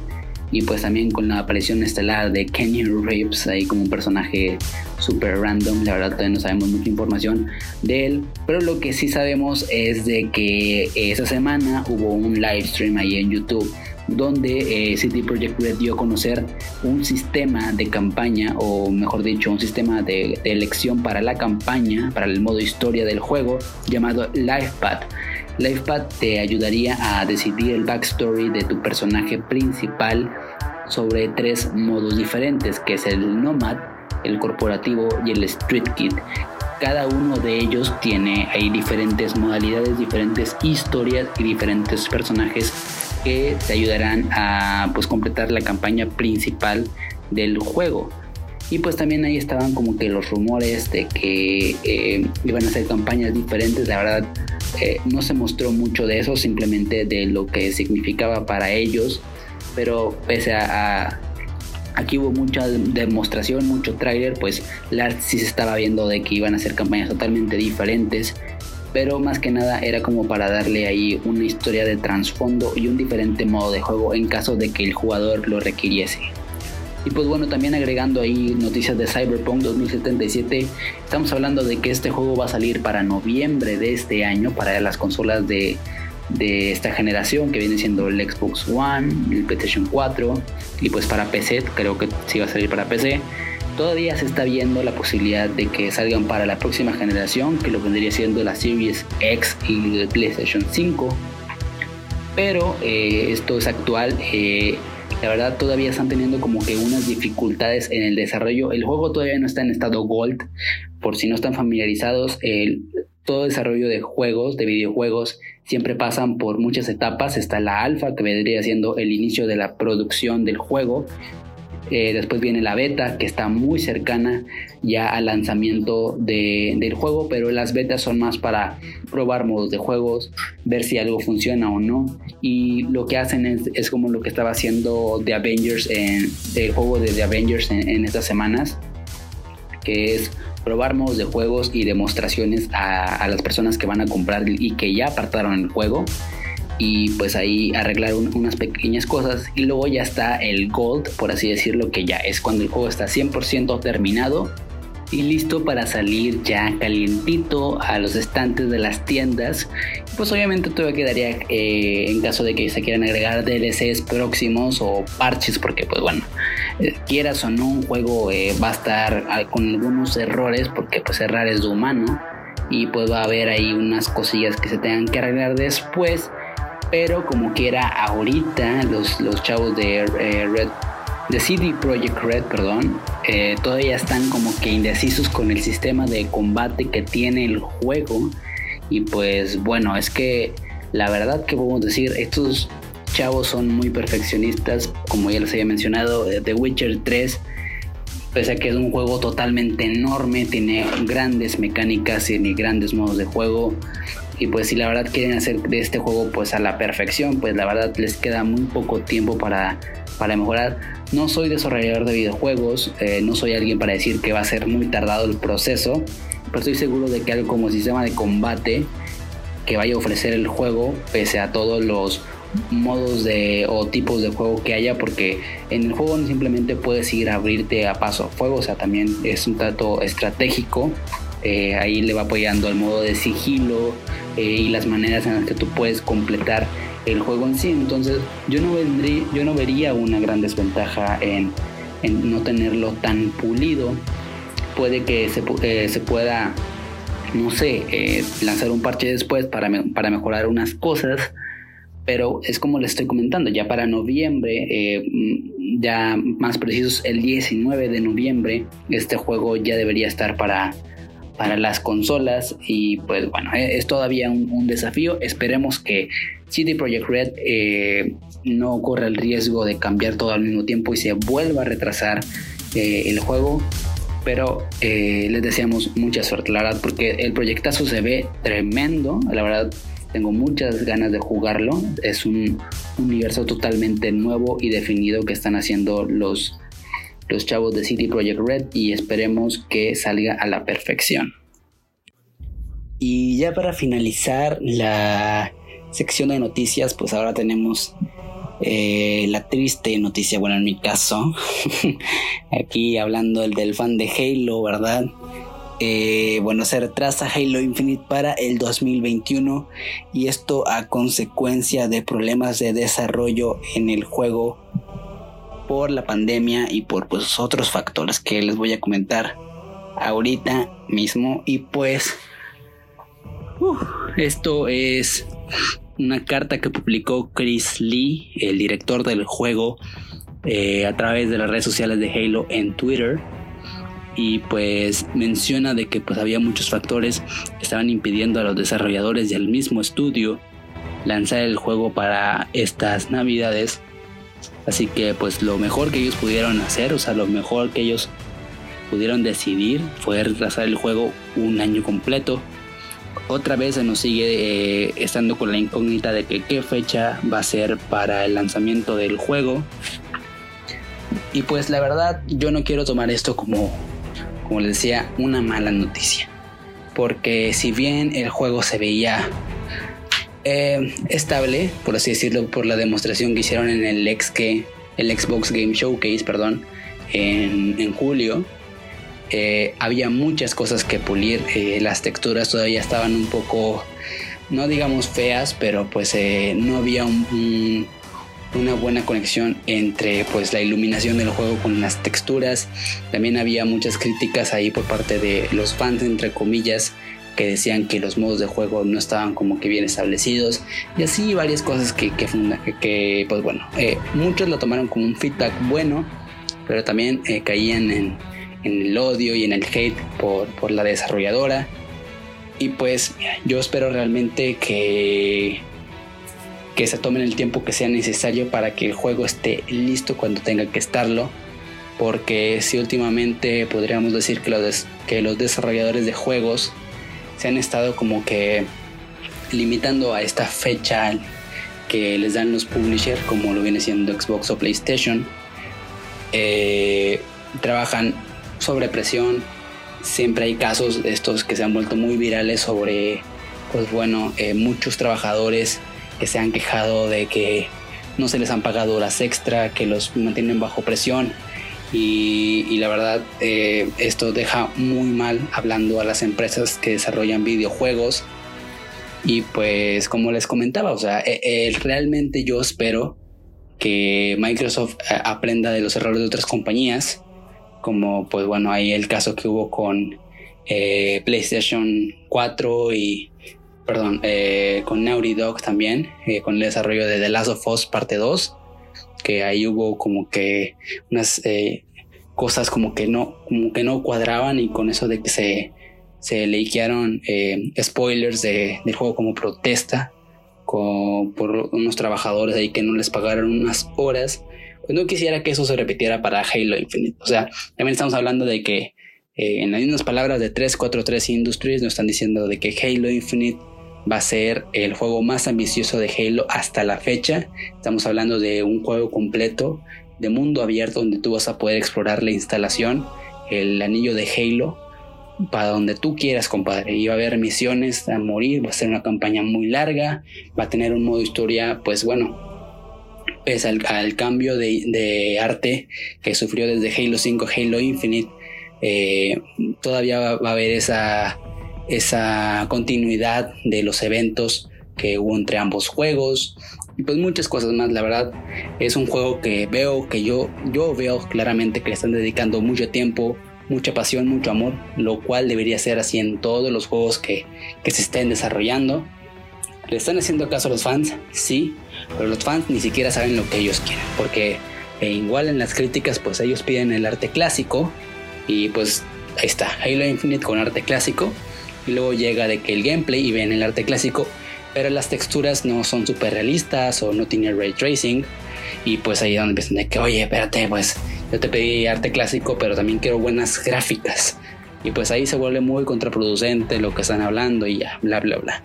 y pues también con la aparición estelar de Kenny Reeves ahí como un personaje super random, la verdad todavía no sabemos mucha información de él, pero lo que sí sabemos es de que esa semana hubo un live stream ahí en YouTube donde eh, City Project Red dio a conocer un sistema de campaña, o mejor dicho, un sistema de, de, elección para la campaña, para el modo historia del juego, llamado LifePad. LifePad te ayudaría a decidir el backstory de tu personaje principal sobre tres modos diferentes, que es el Nomad, el corporativo y el Street Kid. Cada uno de ellos tiene ahí diferentes modalidades, diferentes historias y diferentes personajes que te ayudarán a pues completar la campaña principal del juego. Y pues también ahí estaban como que los rumores de que eh, iban a hacer campañas diferentes. La verdad, eh, no se mostró mucho de eso, simplemente de lo que significaba para ellos. Pero pese a, aquí hubo mucha demostración, mucho tráiler, pues la sí se estaba viendo de que iban a hacer campañas totalmente diferentes. Pero más que nada era como para darle ahí una historia de trasfondo y un diferente modo de juego en caso de que el jugador lo requiriese. Y pues bueno, también agregando ahí noticias de Cyberpunk 2077, estamos hablando de que este juego va a salir para noviembre de este año para las consolas de, de esta generación que viene siendo el Xbox One, el PlayStation 4 y pues para PC, creo que sí va a salir para PC. Todavía se está viendo la posibilidad de que salgan para la próxima generación, que lo vendría siendo la Series X y el PlayStation 5. Pero eh, esto es actual. Eh, la verdad todavía están teniendo como que unas dificultades en el desarrollo. El juego todavía no está en estado Gold, por si no están familiarizados, el, todo desarrollo de juegos, de videojuegos, siempre pasan por muchas etapas. Está la alfa, que vendría siendo el inicio de la producción del juego. Eh, después viene la beta, que está muy cercana ya al lanzamiento del juego, pero las betas son más para probar modos de juegos, ver si algo funciona o no. Y lo que hacen es, como lo que estaba haciendo The Avengers en el juego de The Avengers en, estas semanas, que es probar modos de juegos y demostraciones a, a las personas que van a comprar y que ya apartaron el juego y pues ahí arreglar unas pequeñas cosas. Y luego ya está el gold, por así decirlo, que ya es cuando el juego está 100% terminado y listo para salir ya calientito a los estantes de las tiendas. Pues obviamente todavía quedaría eh, en caso de que se quieran agregar DLCs próximos o parches, porque pues bueno, eh, quieras o no, un juego eh, va a estar con algunos errores, porque pues errar es de humano. Y pues va a haber ahí unas cosillas que se tengan que arreglar después pero como quiera ahorita los, los chavos de, eh, Red, de CD Projekt Red, perdón, eh, todavía están como que indecisos con el sistema de combate que tiene el juego. Y pues bueno, es que la verdad que podemos decir, estos chavos son muy perfeccionistas, como ya les había mencionado, eh, The Witcher 3, pese a que es un juego totalmente enorme, tiene grandes mecánicas, tiene grandes modos de juego. Y pues si la verdad quieren hacer de este juego pues a la perfección, pues la verdad les queda muy poco tiempo para, para mejorar. No soy desarrollador de videojuegos, eh, no soy alguien para decir que va a ser muy tardado el proceso, pero estoy seguro de que algo como sistema de combate que vaya a ofrecer el juego, pese a todos los modos de o tipos de juego que haya porque en el juego no simplemente puedes ir a abrirte a paso a fuego o sea también es un trato estratégico eh, ahí le va apoyando el modo de sigilo eh, y las maneras en las que tú puedes completar el juego en sí. Entonces yo no vendría yo no vería una gran desventaja en, en no tenerlo tan pulido. Puede que se, eh, se pueda no sé, lanzar un parche después para, para mejorar unas cosas, pero es como les estoy comentando, ya para noviembre, ya más precisos el 19 de noviembre, este juego ya debería estar para, para las consolas y pues bueno, eh, es todavía un, desafío, esperemos que CD Projekt Red no corra el riesgo de cambiar todo al mismo tiempo y se vuelva a retrasar el juego pero eh, les deseamos mucha suerte, la verdad, porque el proyectazo se ve tremendo, la verdad. Tengo muchas ganas de jugarlo. Es un universo totalmente nuevo y definido que están haciendo los, los chavos de City Project Red y esperemos que salga a la perfección. Y ya para finalizar la sección de noticias, pues ahora tenemos eh, la triste noticia, bueno, en mi caso, [LAUGHS] aquí hablando del fan de Halo, ¿verdad? Eh, bueno, se retrasa Halo Infinite para el 2021 y esto a consecuencia de problemas de desarrollo en el juego por la pandemia y por pues, otros factores que les voy a comentar ahorita mismo y pues esto es una carta que publicó Chris Lee, el director del juego, eh, a través de las redes sociales de Halo en Twitter. Y pues menciona de que pues había muchos factores que estaban impidiendo a los desarrolladores del mismo estudio lanzar el juego para estas navidades. Así que pues lo mejor que ellos pudieron hacer, o sea, lo mejor que ellos pudieron decidir fue retrasar el juego un año completo otra vez se nos sigue eh, estando con la incógnita de que qué fecha va a ser para el lanzamiento del juego. Y pues la verdad yo no quiero tomar esto como, como les decía, una mala noticia. Porque si bien el juego se veía eh, estable, por así decirlo, por la demostración que hicieron en el, el Xbox Game Showcase, perdón, en, julio, eh, había muchas cosas que pulir, eh, las texturas todavía estaban un poco, no digamos feas, pero pues no había una buena conexión entre pues la iluminación del juego con las texturas. También había muchas críticas ahí por parte de los fans, entre comillas, que decían que los modos de juego no estaban como que bien establecidos y así varias cosas que, que, que pues bueno, muchos lo tomaron como un feedback bueno, pero también caían en en el odio y en el hate por, la desarrolladora. Y pues yo espero realmente que, que se tomen el tiempo que sea necesario para que el juego esté listo cuando tenga que estarlo. Porque si últimamente podríamos decir que los, que los desarrolladores de juegos se han estado como que limitando a esta fecha que les dan los publishers, como lo viene siendo Xbox o PlayStation, eh, trabajan sobre presión. Siempre hay casos de estos que se han vuelto muy virales sobre, pues bueno, eh, muchos trabajadores que se han quejado de que no se les han pagado horas extra, que los mantienen bajo presión. Y, la verdad, eh, esto deja muy mal hablando a las empresas que desarrollan videojuegos. Y pues, como les comentaba, o sea, eh, realmente yo espero que Microsoft aprenda de los errores de otras compañías como pues bueno, ahí el caso que hubo con eh, PlayStation 4 y, perdón, eh, con Naughty Dog también, eh, con el desarrollo de The Last of Us parte 2, que ahí hubo como que unas eh, cosas como que no, como que no cuadraban y con eso de que se, se eh, spoilers de, del juego como protesta con, por unos trabajadores ahí que no les pagaron unas horas. Pues no quisiera que eso se repitiera para Halo Infinite. O sea, también estamos hablando de que eh, en las mismas palabras de 343 Industries nos están diciendo de que Halo Infinite va a ser el juego más ambicioso de Halo hasta la fecha. Estamos hablando de un juego completo de mundo abierto donde tú vas a poder explorar la instalación, el anillo de Halo, para donde tú quieras, compadre. Y va a haber misiones a morir, va a ser una campaña muy larga, va a tener un modo historia, pues bueno, es al, cambio de, arte que sufrió desde Halo 5, Halo Infinite, eh, todavía va, a haber esa esa continuidad de los eventos que hubo entre ambos juegos y pues muchas cosas más. La verdad es un juego que veo que yo yo veo claramente que le están dedicando mucho tiempo, mucha pasión, mucho amor, lo cual debería ser así en todos los juegos que, que se estén desarrollando. ¿Le están haciendo caso a los fans? Sí, pero los fans ni siquiera saben lo que ellos quieren, porque eh, igual en las críticas pues ellos piden el arte clásico y pues ahí está, Halo Infinite con arte clásico y luego llega de que el gameplay y ven el arte clásico, pero las texturas no son súper realistas o no tiene ray tracing. Y pues ahí es donde empiezan de que, oye, espérate, pues yo te pedí arte clásico, pero también quiero buenas gráficas. Y pues ahí se vuelve muy contraproducente lo que están hablando y ya, bla, bla, bla.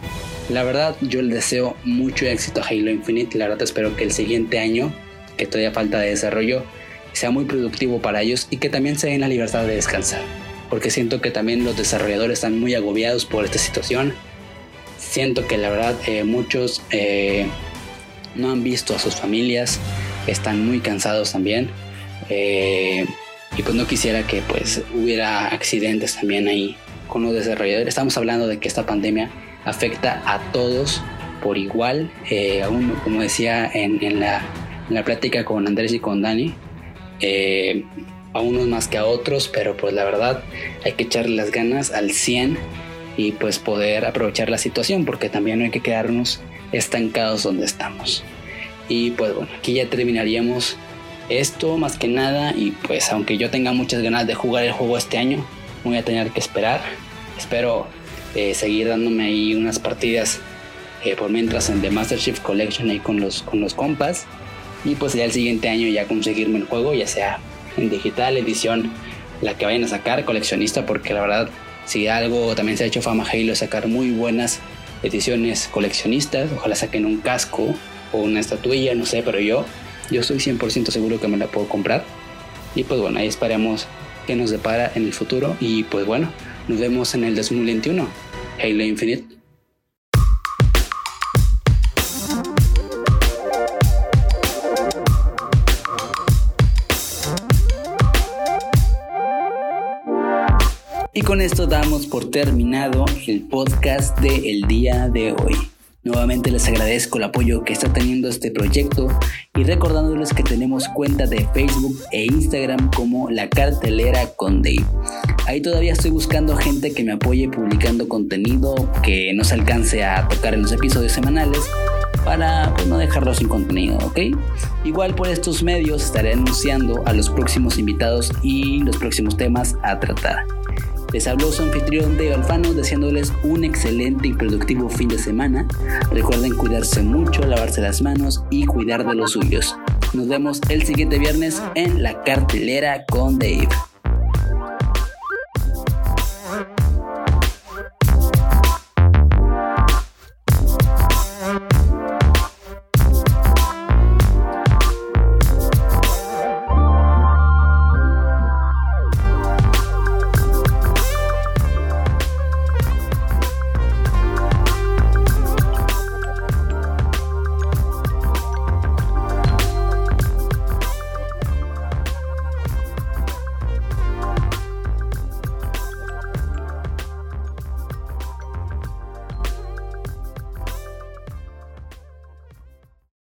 La verdad, yo le deseo mucho éxito a Halo Infinite. La verdad, espero que el siguiente año, que todavía falta de desarrollo, sea muy productivo para ellos y que también se den la libertad de descansar porque siento que también los desarrolladores están muy agobiados por esta situación. Siento que la verdad eh, muchos eh, no han visto a sus familias, están muy cansados también. Eh, y pues no quisiera que pues hubiera accidentes también ahí con los desarrolladores. Estamos hablando de que esta pandemia afecta a todos por igual. aún, como decía en, la, plática con Andrés y con Dani, a unos más que a otros, pero pues la verdad hay que echarle las ganas al 100 y pues poder aprovechar la situación porque también no hay que quedarnos estancados donde estamos. Y pues bueno, aquí ya terminaríamos esto más que nada y pues aunque yo tenga muchas ganas de jugar el juego este año, voy a tener que esperar. Espero eh, seguir dándome ahí unas partidas eh, por mientras en The Master Chief Collection ahí con los, con los compas. Y pues ya el siguiente año ya conseguirme el juego, ya sea en digital, edición, la que vayan a sacar, coleccionista, porque la verdad, si algo también se ha hecho fama Halo es sacar muy buenas ediciones coleccionistas, ojalá saquen un casco o una estatuilla, no sé, pero yo, yo estoy 100% seguro que me la puedo comprar. Y pues bueno, ahí esperemos que nos depara en el futuro. Y pues bueno, nos vemos en el 2021. Halo Infinite. Con esto damos por terminado el podcast del día de hoy. Nuevamente les agradezco el apoyo que está teniendo este proyecto y recordándoles que tenemos cuenta de Facebook e Instagram como La Cartelera con Dave. Ahí todavía estoy buscando gente que me apoye publicando contenido que nos alcance a tocar en los episodios semanales para pues, no dejarlo sin contenido, ¿ok? Igual por estos medios estaré anunciando a los próximos invitados y los próximos temas a tratar. Les habló su anfitrión de Alfano deseándoles un excelente y productivo fin de semana. Recuerden cuidarse mucho, lavarse las manos y cuidar de los suyos. Nos vemos el siguiente viernes en la cartelera con Dave.